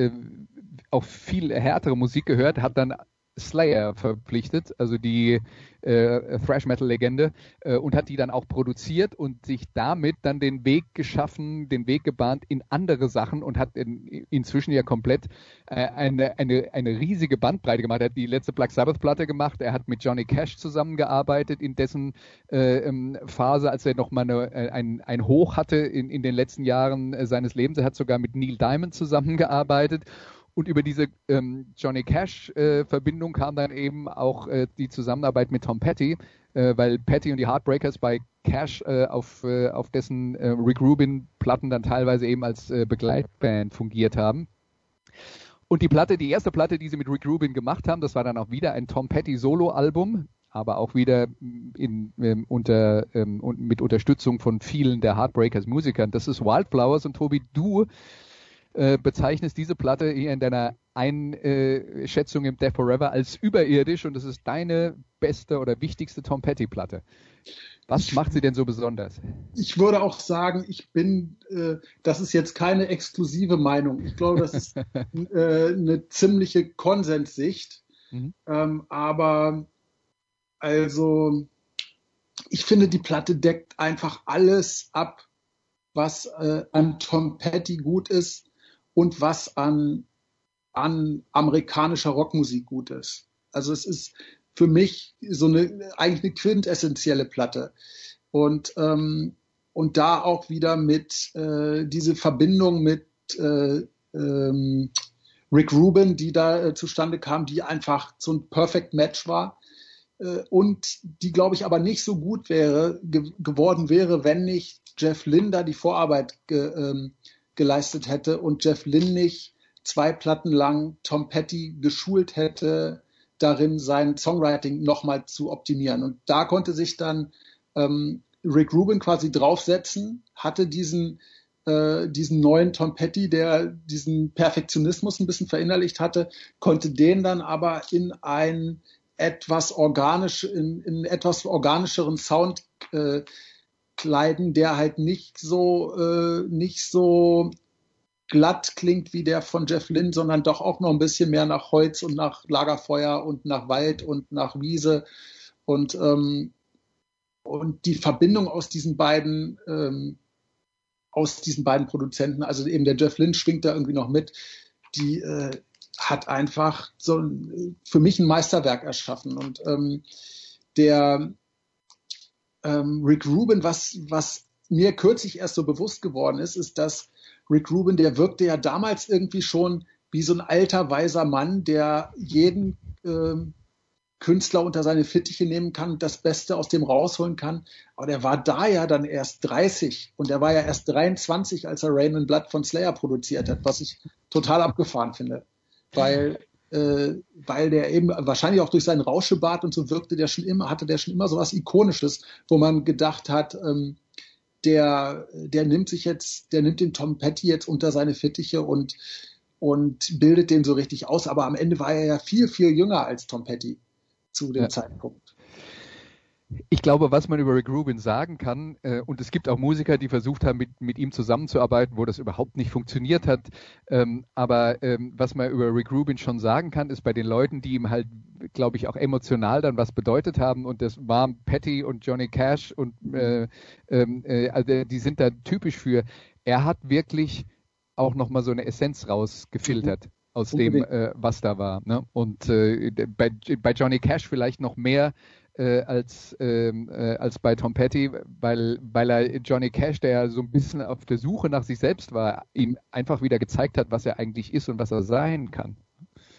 auch viel härtere Musik gehört, hat dann Slayer verpflichtet, also die äh, Thrash Metal Legende, äh, und hat die dann auch produziert und sich damit dann den Weg geschaffen, den Weg gebahnt in andere Sachen und hat in, inzwischen ja komplett äh, eine, eine, eine riesige Bandbreite gemacht. Er hat die letzte Black Sabbath Platte gemacht, er hat mit Johnny Cash zusammengearbeitet in dessen äh, ähm, Phase, als er nochmal eine, äh, ein, ein Hoch hatte in, in den letzten Jahren äh, seines Lebens. Er hat sogar mit Neil Diamond zusammengearbeitet und über diese ähm, Johnny Cash-Verbindung äh, kam dann eben auch äh, die Zusammenarbeit mit Tom Petty, äh, weil Petty und die Heartbreakers bei Cash äh, auf, äh, auf dessen äh, Rick Rubin-Platten dann teilweise eben als Begleitband fungiert haben. Und die Platte, die erste Platte, die sie mit Rick Rubin gemacht haben, das war dann auch wieder ein Tom Petty Solo-Album, aber auch wieder in, ähm, unter, ähm, mit Unterstützung von vielen der Heartbreakers Musikern. Das ist Wildflowers und Tobi, du äh, bezeichnest diese Platte hier in deiner Einschätzung im Death Forever als überirdisch und das ist deine beste oder wichtigste Tom Petty Platte. Was macht sie denn so besonders? Ich würde auch sagen, ich bin, äh, das ist jetzt keine exklusive Meinung. Ich glaube, das ist äh, eine ziemliche Konsenssicht. Mhm. Ähm, aber also, ich finde, die Platte deckt einfach alles ab, was äh, an Tom Petty gut ist und was an, an amerikanischer Rockmusik gut ist. Also es ist für mich so eine eigentlich eine quintessentielle Platte. Und, ähm, und da auch wieder mit äh, diese Verbindung mit äh, ähm, Rick Rubin, die da äh, zustande kam, die einfach so ein Perfect Match war. Äh, und die, glaube ich, aber nicht so gut wäre, ge geworden wäre, wenn nicht Jeff da die Vorarbeit ge ähm, geleistet hätte und Jeff Lynn nicht zwei Platten lang Tom Petty geschult hätte, darin, sein Songwriting nochmal zu optimieren. Und da konnte sich dann ähm, Rick Rubin quasi draufsetzen, hatte diesen, äh, diesen neuen Tom Petty, der diesen Perfektionismus ein bisschen verinnerlicht hatte, konnte den dann aber in ein etwas organisch, in, in etwas organischeren Sound äh, kleiden, der halt nicht so, äh, nicht so glatt klingt wie der von Jeff Lynn, sondern doch auch noch ein bisschen mehr nach Holz und nach Lagerfeuer und nach Wald und nach Wiese. Und, ähm, und die Verbindung aus diesen beiden, ähm, aus diesen beiden Produzenten, also eben der Jeff Lynn schwingt da irgendwie noch mit, die äh, hat einfach so für mich ein Meisterwerk erschaffen. Und ähm, der ähm, Rick Rubin, was, was mir kürzlich erst so bewusst geworden ist, ist, dass Rick Rubin, der wirkte ja damals irgendwie schon wie so ein alter, weiser Mann, der jeden ähm, Künstler unter seine Fittiche nehmen kann, das Beste aus dem rausholen kann. Aber der war da ja dann erst 30 und er war ja erst 23, als er Rain and Blood von Slayer produziert hat, was ich total abgefahren finde. Weil, äh, weil der eben wahrscheinlich auch durch seinen Rauschebart und so wirkte der schon immer, hatte der schon immer so was Ikonisches, wo man gedacht hat, ähm, der, der nimmt sich jetzt, der nimmt den Tom Petty jetzt unter seine Fittiche und, und bildet den so richtig aus. Aber am Ende war er ja viel, viel jünger als Tom Petty zu dem ja. Zeitpunkt. Ich glaube, was man über Rick Rubin sagen kann, äh, und es gibt auch Musiker, die versucht haben, mit, mit ihm zusammenzuarbeiten, wo das überhaupt nicht funktioniert hat. Ähm, aber ähm, was man über Rick Rubin schon sagen kann, ist bei den Leuten, die ihm halt, glaube ich, auch emotional dann was bedeutet haben, und das waren Patty und Johnny Cash und äh, ähm, äh, also die sind da typisch für. Er hat wirklich auch nochmal so eine Essenz rausgefiltert. Mhm aus dem, äh, was da war. Ne? Und äh, bei, bei Johnny Cash vielleicht noch mehr, äh, als, ähm, äh, als bei Tom Petty, weil, weil er Johnny Cash, der ja so ein bisschen auf der Suche nach sich selbst war, ihm einfach wieder gezeigt hat, was er eigentlich ist und was er sein kann.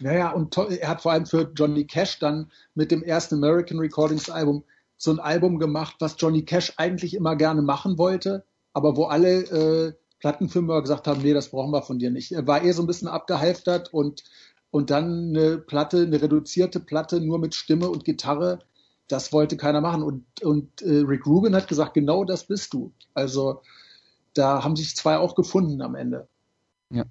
Naja, und er hat vor allem für Johnny Cash dann mit dem ersten American Recordings Album so ein Album gemacht, was Johnny Cash eigentlich immer gerne machen wollte, aber wo alle äh, Plattenfirmen gesagt haben, nee, das brauchen wir von dir nicht. Er war eher so ein bisschen abgehalftert und, und dann eine Platte, eine reduzierte Platte nur mit Stimme und Gitarre das wollte keiner machen. Und, und äh, Rick Rubin hat gesagt, genau das bist du. Also da haben sich zwei auch gefunden am Ende. Ja.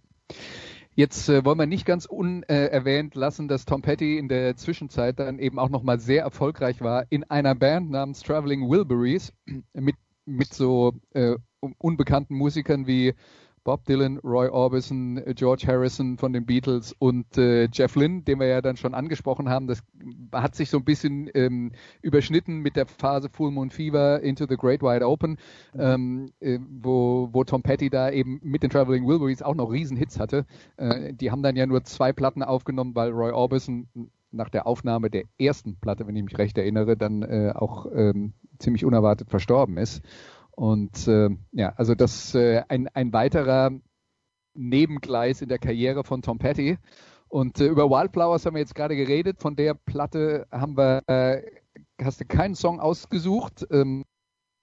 Jetzt äh, wollen wir nicht ganz unerwähnt lassen, dass Tom Petty in der Zwischenzeit dann eben auch nochmal sehr erfolgreich war in einer Band namens Traveling Wilburys mit, mit so äh, unbekannten Musikern wie Bob Dylan, Roy Orbison, George Harrison von den Beatles und äh, Jeff Lynne, den wir ja dann schon angesprochen haben. Das hat sich so ein bisschen ähm, überschnitten mit der Phase Full Moon Fever Into the Great Wide Open, ähm, äh, wo, wo Tom Petty da eben mit den Traveling Wilburys auch noch Riesenhits hatte. Äh, die haben dann ja nur zwei Platten aufgenommen, weil Roy Orbison nach der Aufnahme der ersten Platte, wenn ich mich recht erinnere, dann äh, auch ähm, ziemlich unerwartet verstorben ist. Und äh, ja, also das äh, ein, ein weiterer Nebengleis in der Karriere von Tom Petty. Und äh, über Wildflowers haben wir jetzt gerade geredet. Von der Platte haben wir, äh, hast du keinen Song ausgesucht, ähm,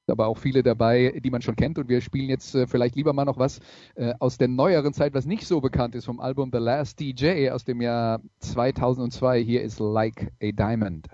aber auch viele dabei, die man schon kennt. Und wir spielen jetzt äh, vielleicht lieber mal noch was äh, aus der neueren Zeit, was nicht so bekannt ist, vom Album The Last DJ aus dem Jahr 2002. Hier ist Like a Diamond.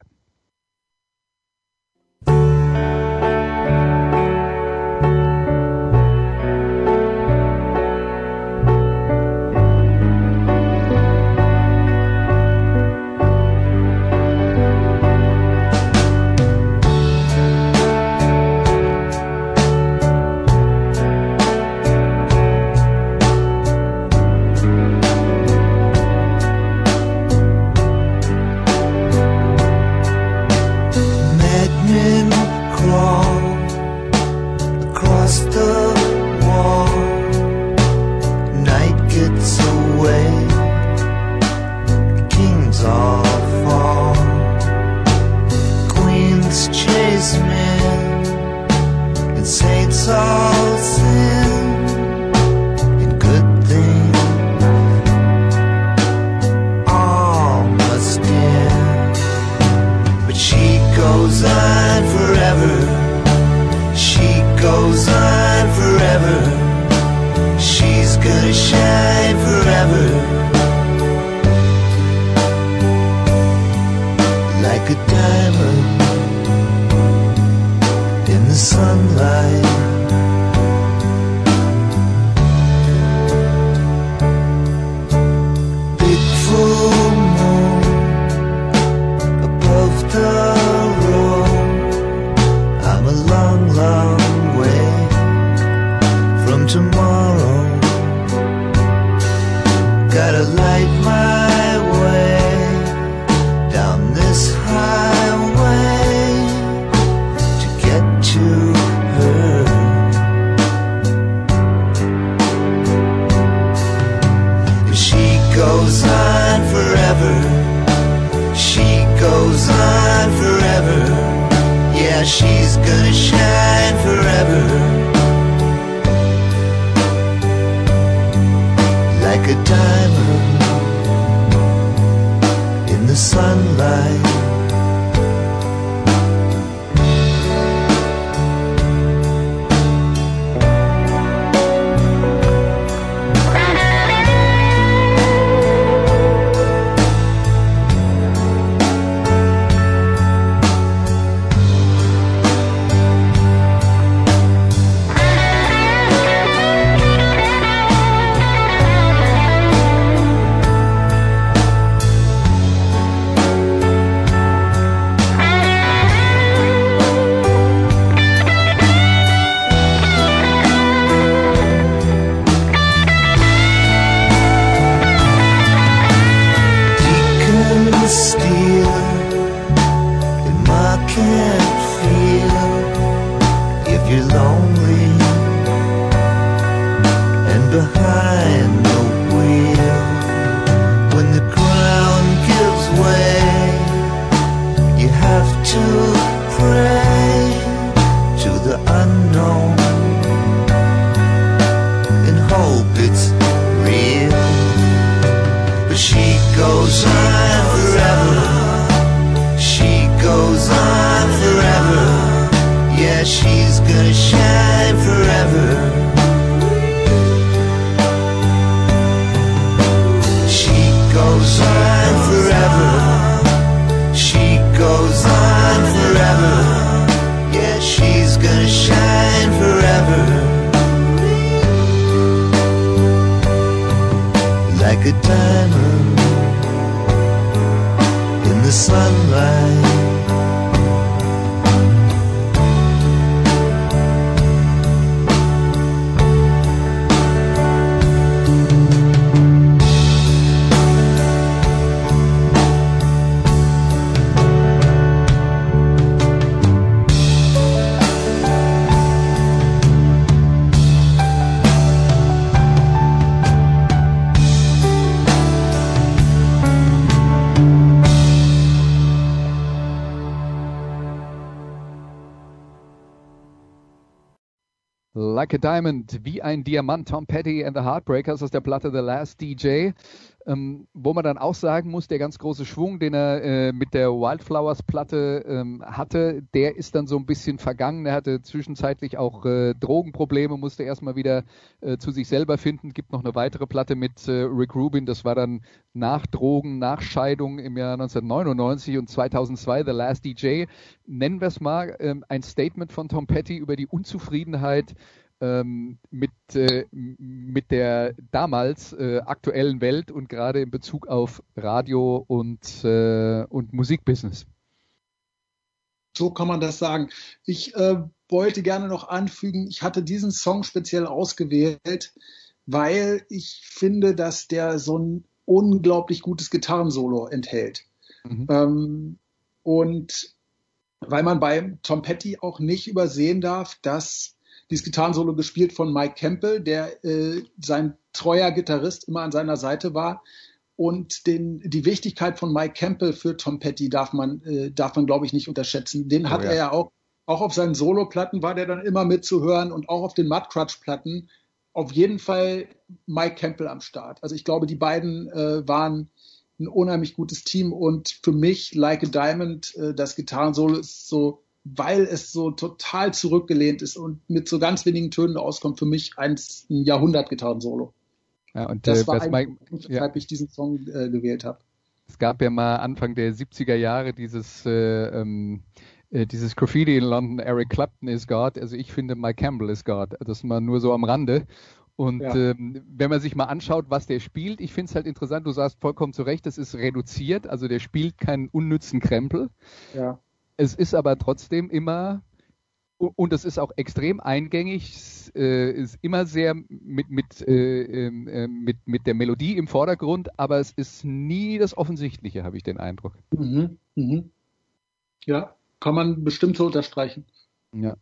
Like a Diamond, wie ein Diamant, Tom Petty and the Heartbreakers aus der Platte The Last DJ, ähm, wo man dann auch sagen muss, der ganz große Schwung, den er äh, mit der Wildflowers Platte ähm, hatte, der ist dann so ein bisschen vergangen. Er hatte zwischenzeitlich auch äh, Drogenprobleme, musste erstmal wieder äh, zu sich selber finden. Gibt noch eine weitere Platte mit äh, Rick Rubin, das war dann nach Drogen, nach Scheidung im Jahr 1999 und 2002 The Last DJ. Nennen wir es mal ähm, ein Statement von Tom Petty über die Unzufriedenheit ähm, mit, äh, mit der damals äh, aktuellen Welt und gerade in Bezug auf Radio und, äh, und Musikbusiness. So kann man das sagen. Ich äh, wollte gerne noch anfügen, ich hatte diesen Song speziell ausgewählt, weil ich finde, dass der so ein unglaublich gutes Gitarrensolo enthält. Mhm. Ähm, und weil man bei Tom Petty auch nicht übersehen darf, dass dieses Gitarrensolo gespielt von Mike Campbell, der äh, sein treuer Gitarrist immer an seiner Seite war. Und den, die Wichtigkeit von Mike Campbell für Tom Petty darf man, äh, darf man, glaube ich, nicht unterschätzen. Den oh, hat ja. er ja auch, auch auf seinen Solo-Platten war der dann immer mitzuhören und auch auf den Mudcrutch-Platten auf jeden Fall Mike Campbell am Start. Also ich glaube, die beiden äh, waren ein unheimlich gutes Team und für mich Like a Diamond, äh, das Gitarrensolo ist so weil es so total zurückgelehnt ist und mit so ganz wenigen Tönen auskommt, für mich ein, ein Jahrhundert-Gitarren-Solo. Ja, und das äh, war ein Mike, weshalb ja. ich diesen Song äh, gewählt habe. Es gab ja mal Anfang der 70er Jahre dieses, äh, ähm, äh, dieses Graffiti in London, Eric Clapton is God. Also ich finde, Mike Campbell is God. Das mal nur so am Rande. Und ja. ähm, wenn man sich mal anschaut, was der spielt, ich finde es halt interessant, du sagst vollkommen zu Recht, das ist reduziert, also der spielt keinen unnützen Krempel. Ja. Es ist aber trotzdem immer, und es ist auch extrem eingängig, äh, ist immer sehr mit, mit, äh, ähm, äh, mit, mit der Melodie im Vordergrund, aber es ist nie das Offensichtliche, habe ich den Eindruck. Mhm. Mhm. Ja, kann man bestimmt so unterstreichen. Ja.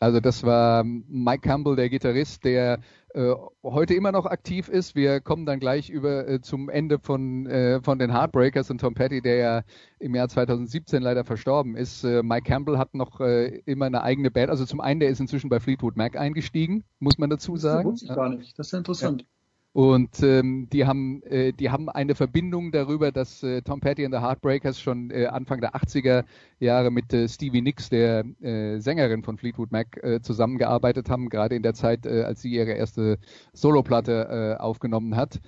Also das war Mike Campbell, der Gitarrist, der äh, heute immer noch aktiv ist. Wir kommen dann gleich über äh, zum Ende von, äh, von den Heartbreakers und Tom Petty, der ja im Jahr 2017 leider verstorben ist. Äh, Mike Campbell hat noch äh, immer eine eigene Band. Also zum einen, der ist inzwischen bei Fleetwood Mac eingestiegen, muss man dazu sagen. Das wusste ich gar nicht. Das ist ja interessant. Ja. Und ähm, die, haben, äh, die haben eine Verbindung darüber, dass äh, Tom Petty and the Heartbreakers schon äh, Anfang der 80er Jahre mit äh, Stevie Nicks, der äh, Sängerin von Fleetwood Mac, äh, zusammengearbeitet haben, gerade in der Zeit, äh, als sie ihre erste Soloplatte äh, aufgenommen hat.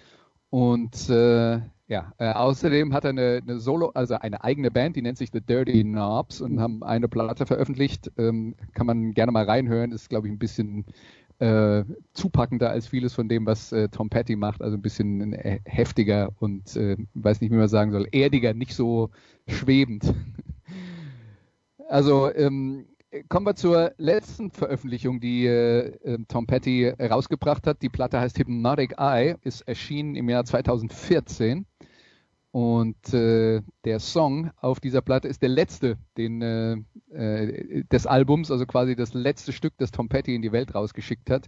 Und äh, ja, äh, außerdem hat er eine, eine, Solo, also eine eigene Band, die nennt sich The Dirty Knobs und haben eine Platte veröffentlicht. Ähm, kann man gerne mal reinhören. Ist, glaube ich, ein bisschen äh, zupackender als vieles von dem, was äh, Tom Petty macht, also ein bisschen äh, heftiger und äh, weiß nicht, wie man sagen soll, erdiger, nicht so schwebend. also ähm, kommen wir zur letzten Veröffentlichung, die äh, ähm, Tom Petty rausgebracht hat. Die Platte heißt Hypnotic Eye, ist erschienen im Jahr 2014 und äh, der Song auf dieser Platte ist der letzte den, äh, äh, des Albums, also quasi das letzte Stück, das Tom Petty in die Welt rausgeschickt hat.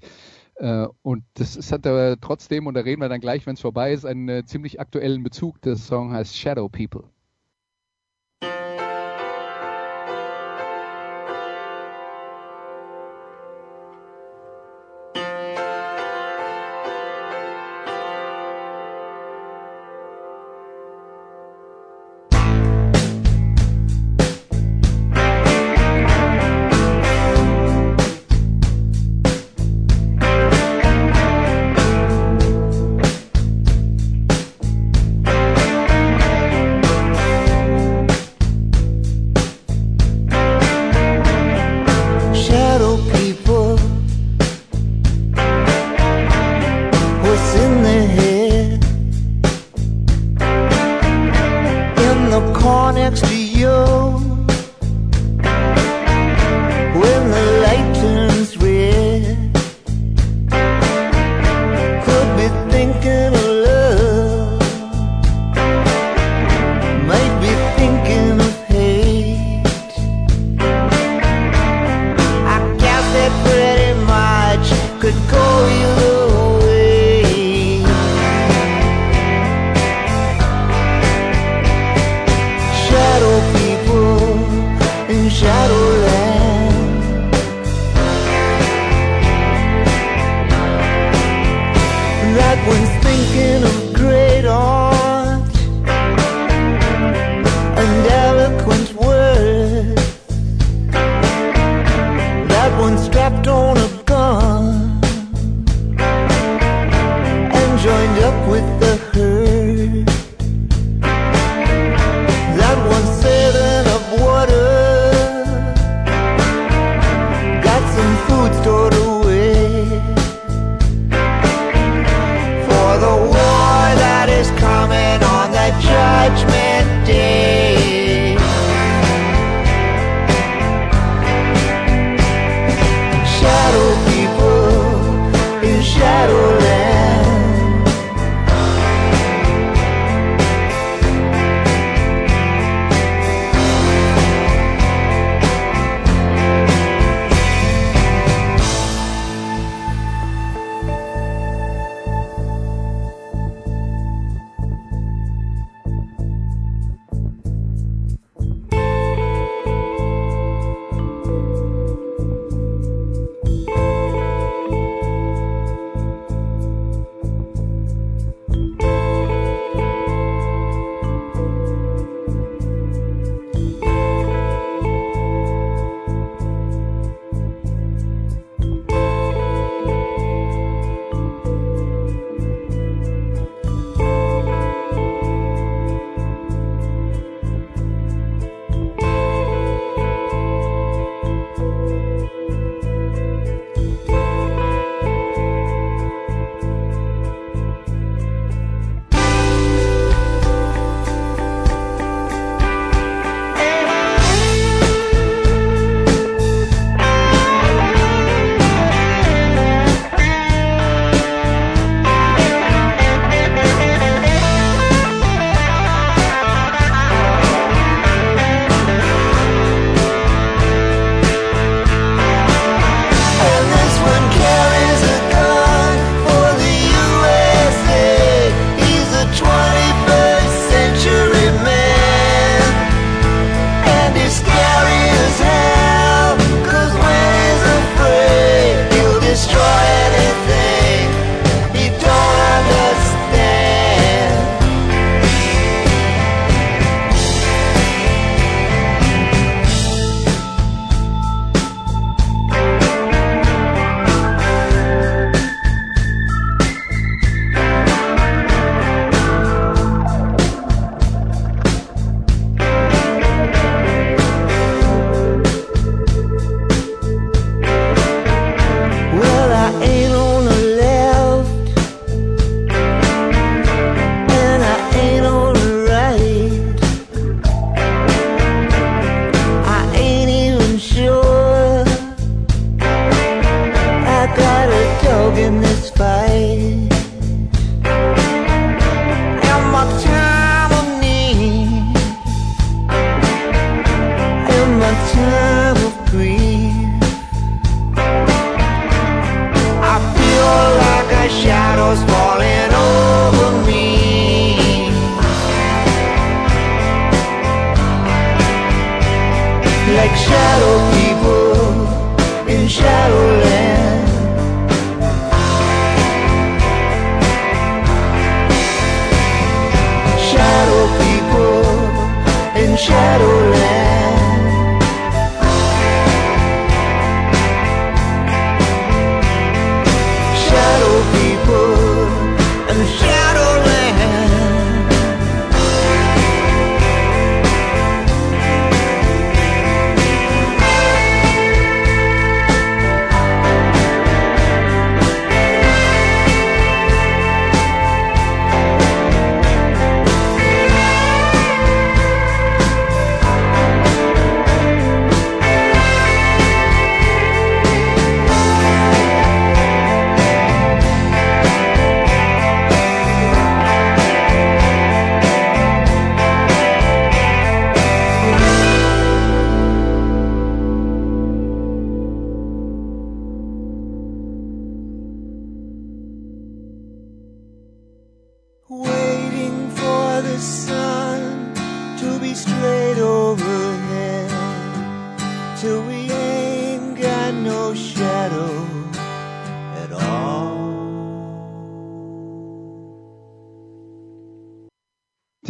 Äh, und das ist, hat aber trotzdem, und da reden wir dann gleich, wenn es vorbei ist, einen äh, ziemlich aktuellen Bezug. Der Song heißt Shadow People.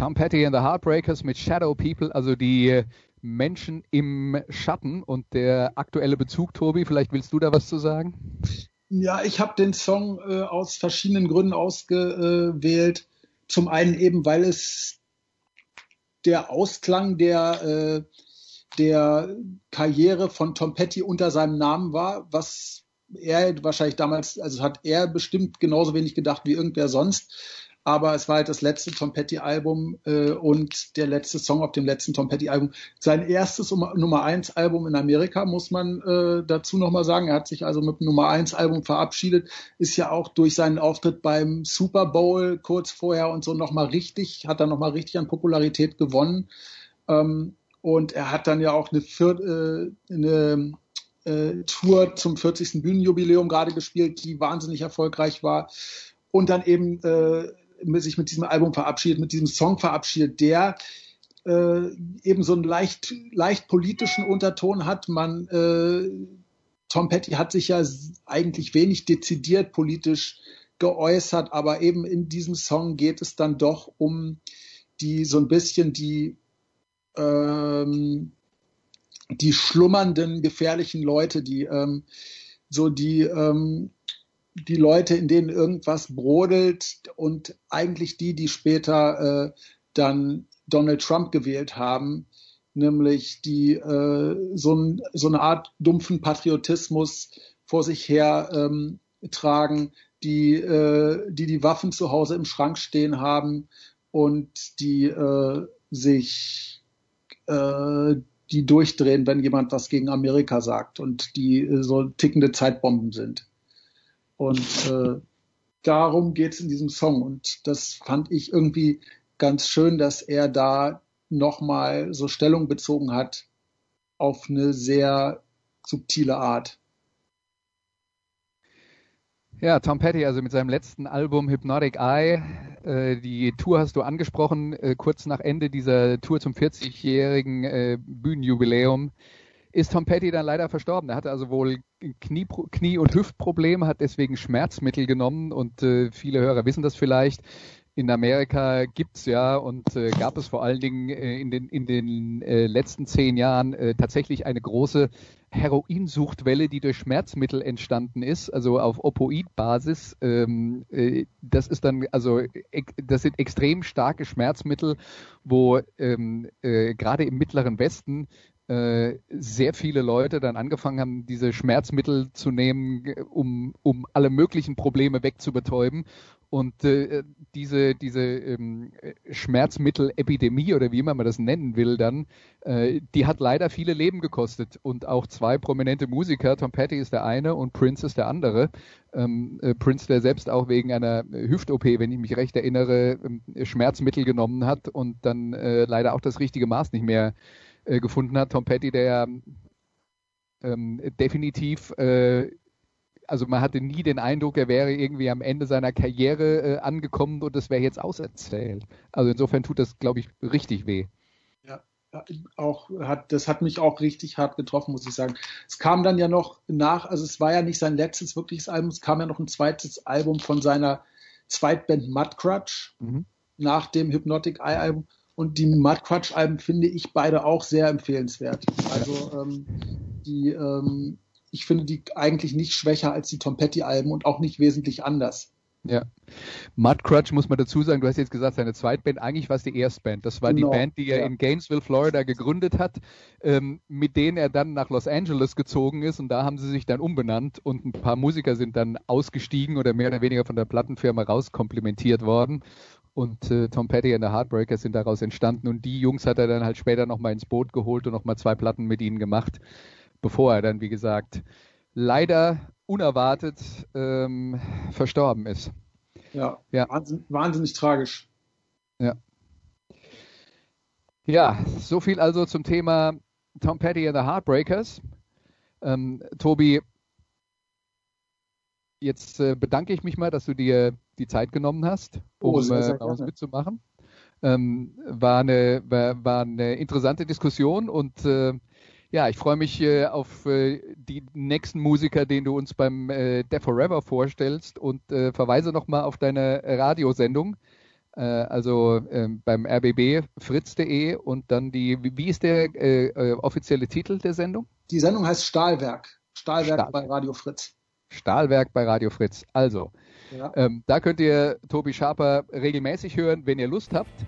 Tom Petty and the Heartbreakers mit Shadow People, also die äh, Menschen im Schatten und der aktuelle Bezug, Tobi, vielleicht willst du da was zu sagen? Ja, ich habe den Song äh, aus verschiedenen Gründen ausgewählt. Zum einen eben, weil es der Ausklang der, äh, der Karriere von Tom Petty unter seinem Namen war, was er wahrscheinlich damals, also hat er bestimmt genauso wenig gedacht wie irgendwer sonst. Aber es war halt das letzte Tom Petty-Album äh, und der letzte Song auf dem letzten Tom Petty-Album. Sein erstes Nummer- Nummer 1 Album in Amerika, muss man äh, dazu nochmal sagen. Er hat sich also mit dem Nummer 1 Album verabschiedet, ist ja auch durch seinen Auftritt beim Super Bowl kurz vorher und so nochmal richtig, hat dann nochmal richtig an Popularität gewonnen. Ähm, und er hat dann ja auch eine, Vier äh, eine äh, Tour zum 40. Bühnenjubiläum gerade gespielt, die wahnsinnig erfolgreich war. Und dann eben äh, sich mit diesem Album verabschiedet, mit diesem Song verabschiedet, der äh, eben so einen leicht, leicht politischen Unterton hat. Man, äh, Tom Petty hat sich ja eigentlich wenig dezidiert politisch geäußert, aber eben in diesem Song geht es dann doch um die so ein bisschen die ähm, die schlummernden gefährlichen Leute, die ähm, so die ähm, die Leute, in denen irgendwas brodelt und eigentlich die, die später äh, dann Donald Trump gewählt haben, nämlich die äh, so, ein, so eine Art dumpfen Patriotismus vor sich her ähm, tragen, die, äh, die die Waffen zu Hause im Schrank stehen haben und die äh, sich äh, die durchdrehen, wenn jemand was gegen Amerika sagt und die äh, so tickende Zeitbomben sind. Und äh, darum geht es in diesem Song. Und das fand ich irgendwie ganz schön, dass er da nochmal so Stellung bezogen hat auf eine sehr subtile Art. Ja, Tom Petty, also mit seinem letzten Album Hypnotic Eye, äh, die Tour hast du angesprochen, äh, kurz nach Ende dieser Tour zum 40-jährigen äh, Bühnenjubiläum ist Tom Petty dann leider verstorben. Er hatte also wohl Knie, Knie- und Hüftprobleme, hat deswegen Schmerzmittel genommen und äh, viele Hörer wissen das vielleicht. In Amerika gibt's ja und äh, gab es vor allen Dingen äh, in den, in den äh, letzten zehn Jahren äh, tatsächlich eine große Heroinsuchtwelle, die durch Schmerzmittel entstanden ist, also auf Opoid-Basis. Ähm, äh, das ist dann, also das sind extrem starke Schmerzmittel, wo ähm, äh, gerade im Mittleren Westen sehr viele Leute dann angefangen haben, diese Schmerzmittel zu nehmen, um, um alle möglichen Probleme wegzubetäuben. Und äh, diese, diese ähm, Schmerzmittelepidemie oder wie immer man das nennen will, dann, äh, die hat leider viele Leben gekostet. Und auch zwei prominente Musiker, Tom Petty ist der eine und Prince ist der andere. Ähm, äh, Prince, der selbst auch wegen einer Hüft-OP, wenn ich mich recht erinnere, äh, Schmerzmittel genommen hat und dann äh, leider auch das richtige Maß nicht mehr äh, gefunden hat. Tom Petty, der ähm, definitiv äh, also man hatte nie den Eindruck, er wäre irgendwie am Ende seiner Karriere äh, angekommen und das wäre jetzt auserzählt. Also insofern tut das, glaube ich, richtig weh. Ja. auch hat, das hat mich auch richtig hart getroffen, muss ich sagen. Es kam dann ja noch nach, also es war ja nicht sein letztes wirkliches Album, es kam ja noch ein zweites Album von seiner Zweitband Mudcrutch mhm. nach dem Hypnotic Eye Album. Und die Mudcrutch Alben finde ich beide auch sehr empfehlenswert. Also ähm, die, ähm, ich finde die eigentlich nicht schwächer als die Tom Petty Alben und auch nicht wesentlich anders. Ja. Mudcrutch muss man dazu sagen, du hast jetzt gesagt, seine Zweitband, eigentlich war es die Erstband. Das war genau, die Band, die er ja. in Gainesville, Florida gegründet hat, ähm, mit denen er dann nach Los Angeles gezogen ist und da haben sie sich dann umbenannt und ein paar Musiker sind dann ausgestiegen oder mehr oder weniger von der Plattenfirma rauskomplimentiert worden. Und äh, Tom Petty und der Heartbreakers sind daraus entstanden und die Jungs hat er dann halt später nochmal ins Boot geholt und nochmal zwei Platten mit ihnen gemacht, bevor er dann, wie gesagt, leider unerwartet ähm, verstorben ist. Ja, ja. Wahnsinn, wahnsinnig tragisch. Ja. Ja, so viel also zum Thema Tom Petty and the Heartbreakers. Ähm, Tobi, jetzt äh, bedanke ich mich mal, dass du dir die Zeit genommen hast, um oh, sehr, sehr äh, uns mitzumachen. Ähm, war, eine, war, war, eine interessante Diskussion und äh, ja, ich freue mich äh, auf äh, die nächsten Musiker, den du uns beim äh, Death Forever vorstellst und äh, verweise nochmal auf deine Radiosendung, äh, also ähm, beim rbb fritz.de und dann die, wie, ist der äh, äh, offizielle Titel der Sendung? Die Sendung heißt Stahlwerk. Stahlwerk, Stahlwerk. bei Radio Fritz. Stahlwerk bei Radio Fritz. Also, ja. ähm, da könnt ihr Tobi Schaper regelmäßig hören, wenn ihr Lust habt.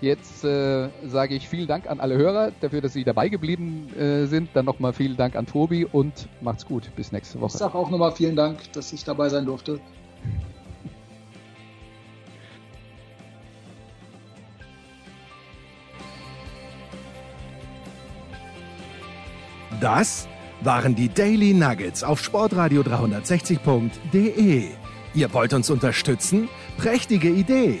Jetzt äh, sage ich vielen Dank an alle Hörer dafür, dass sie dabei geblieben äh, sind. Dann nochmal vielen Dank an Tobi und macht's gut. Bis nächste Woche. Ich sage auch nochmal vielen Dank, dass ich dabei sein durfte. Das waren die Daily Nuggets auf Sportradio 360.de. Ihr wollt uns unterstützen? Prächtige Idee!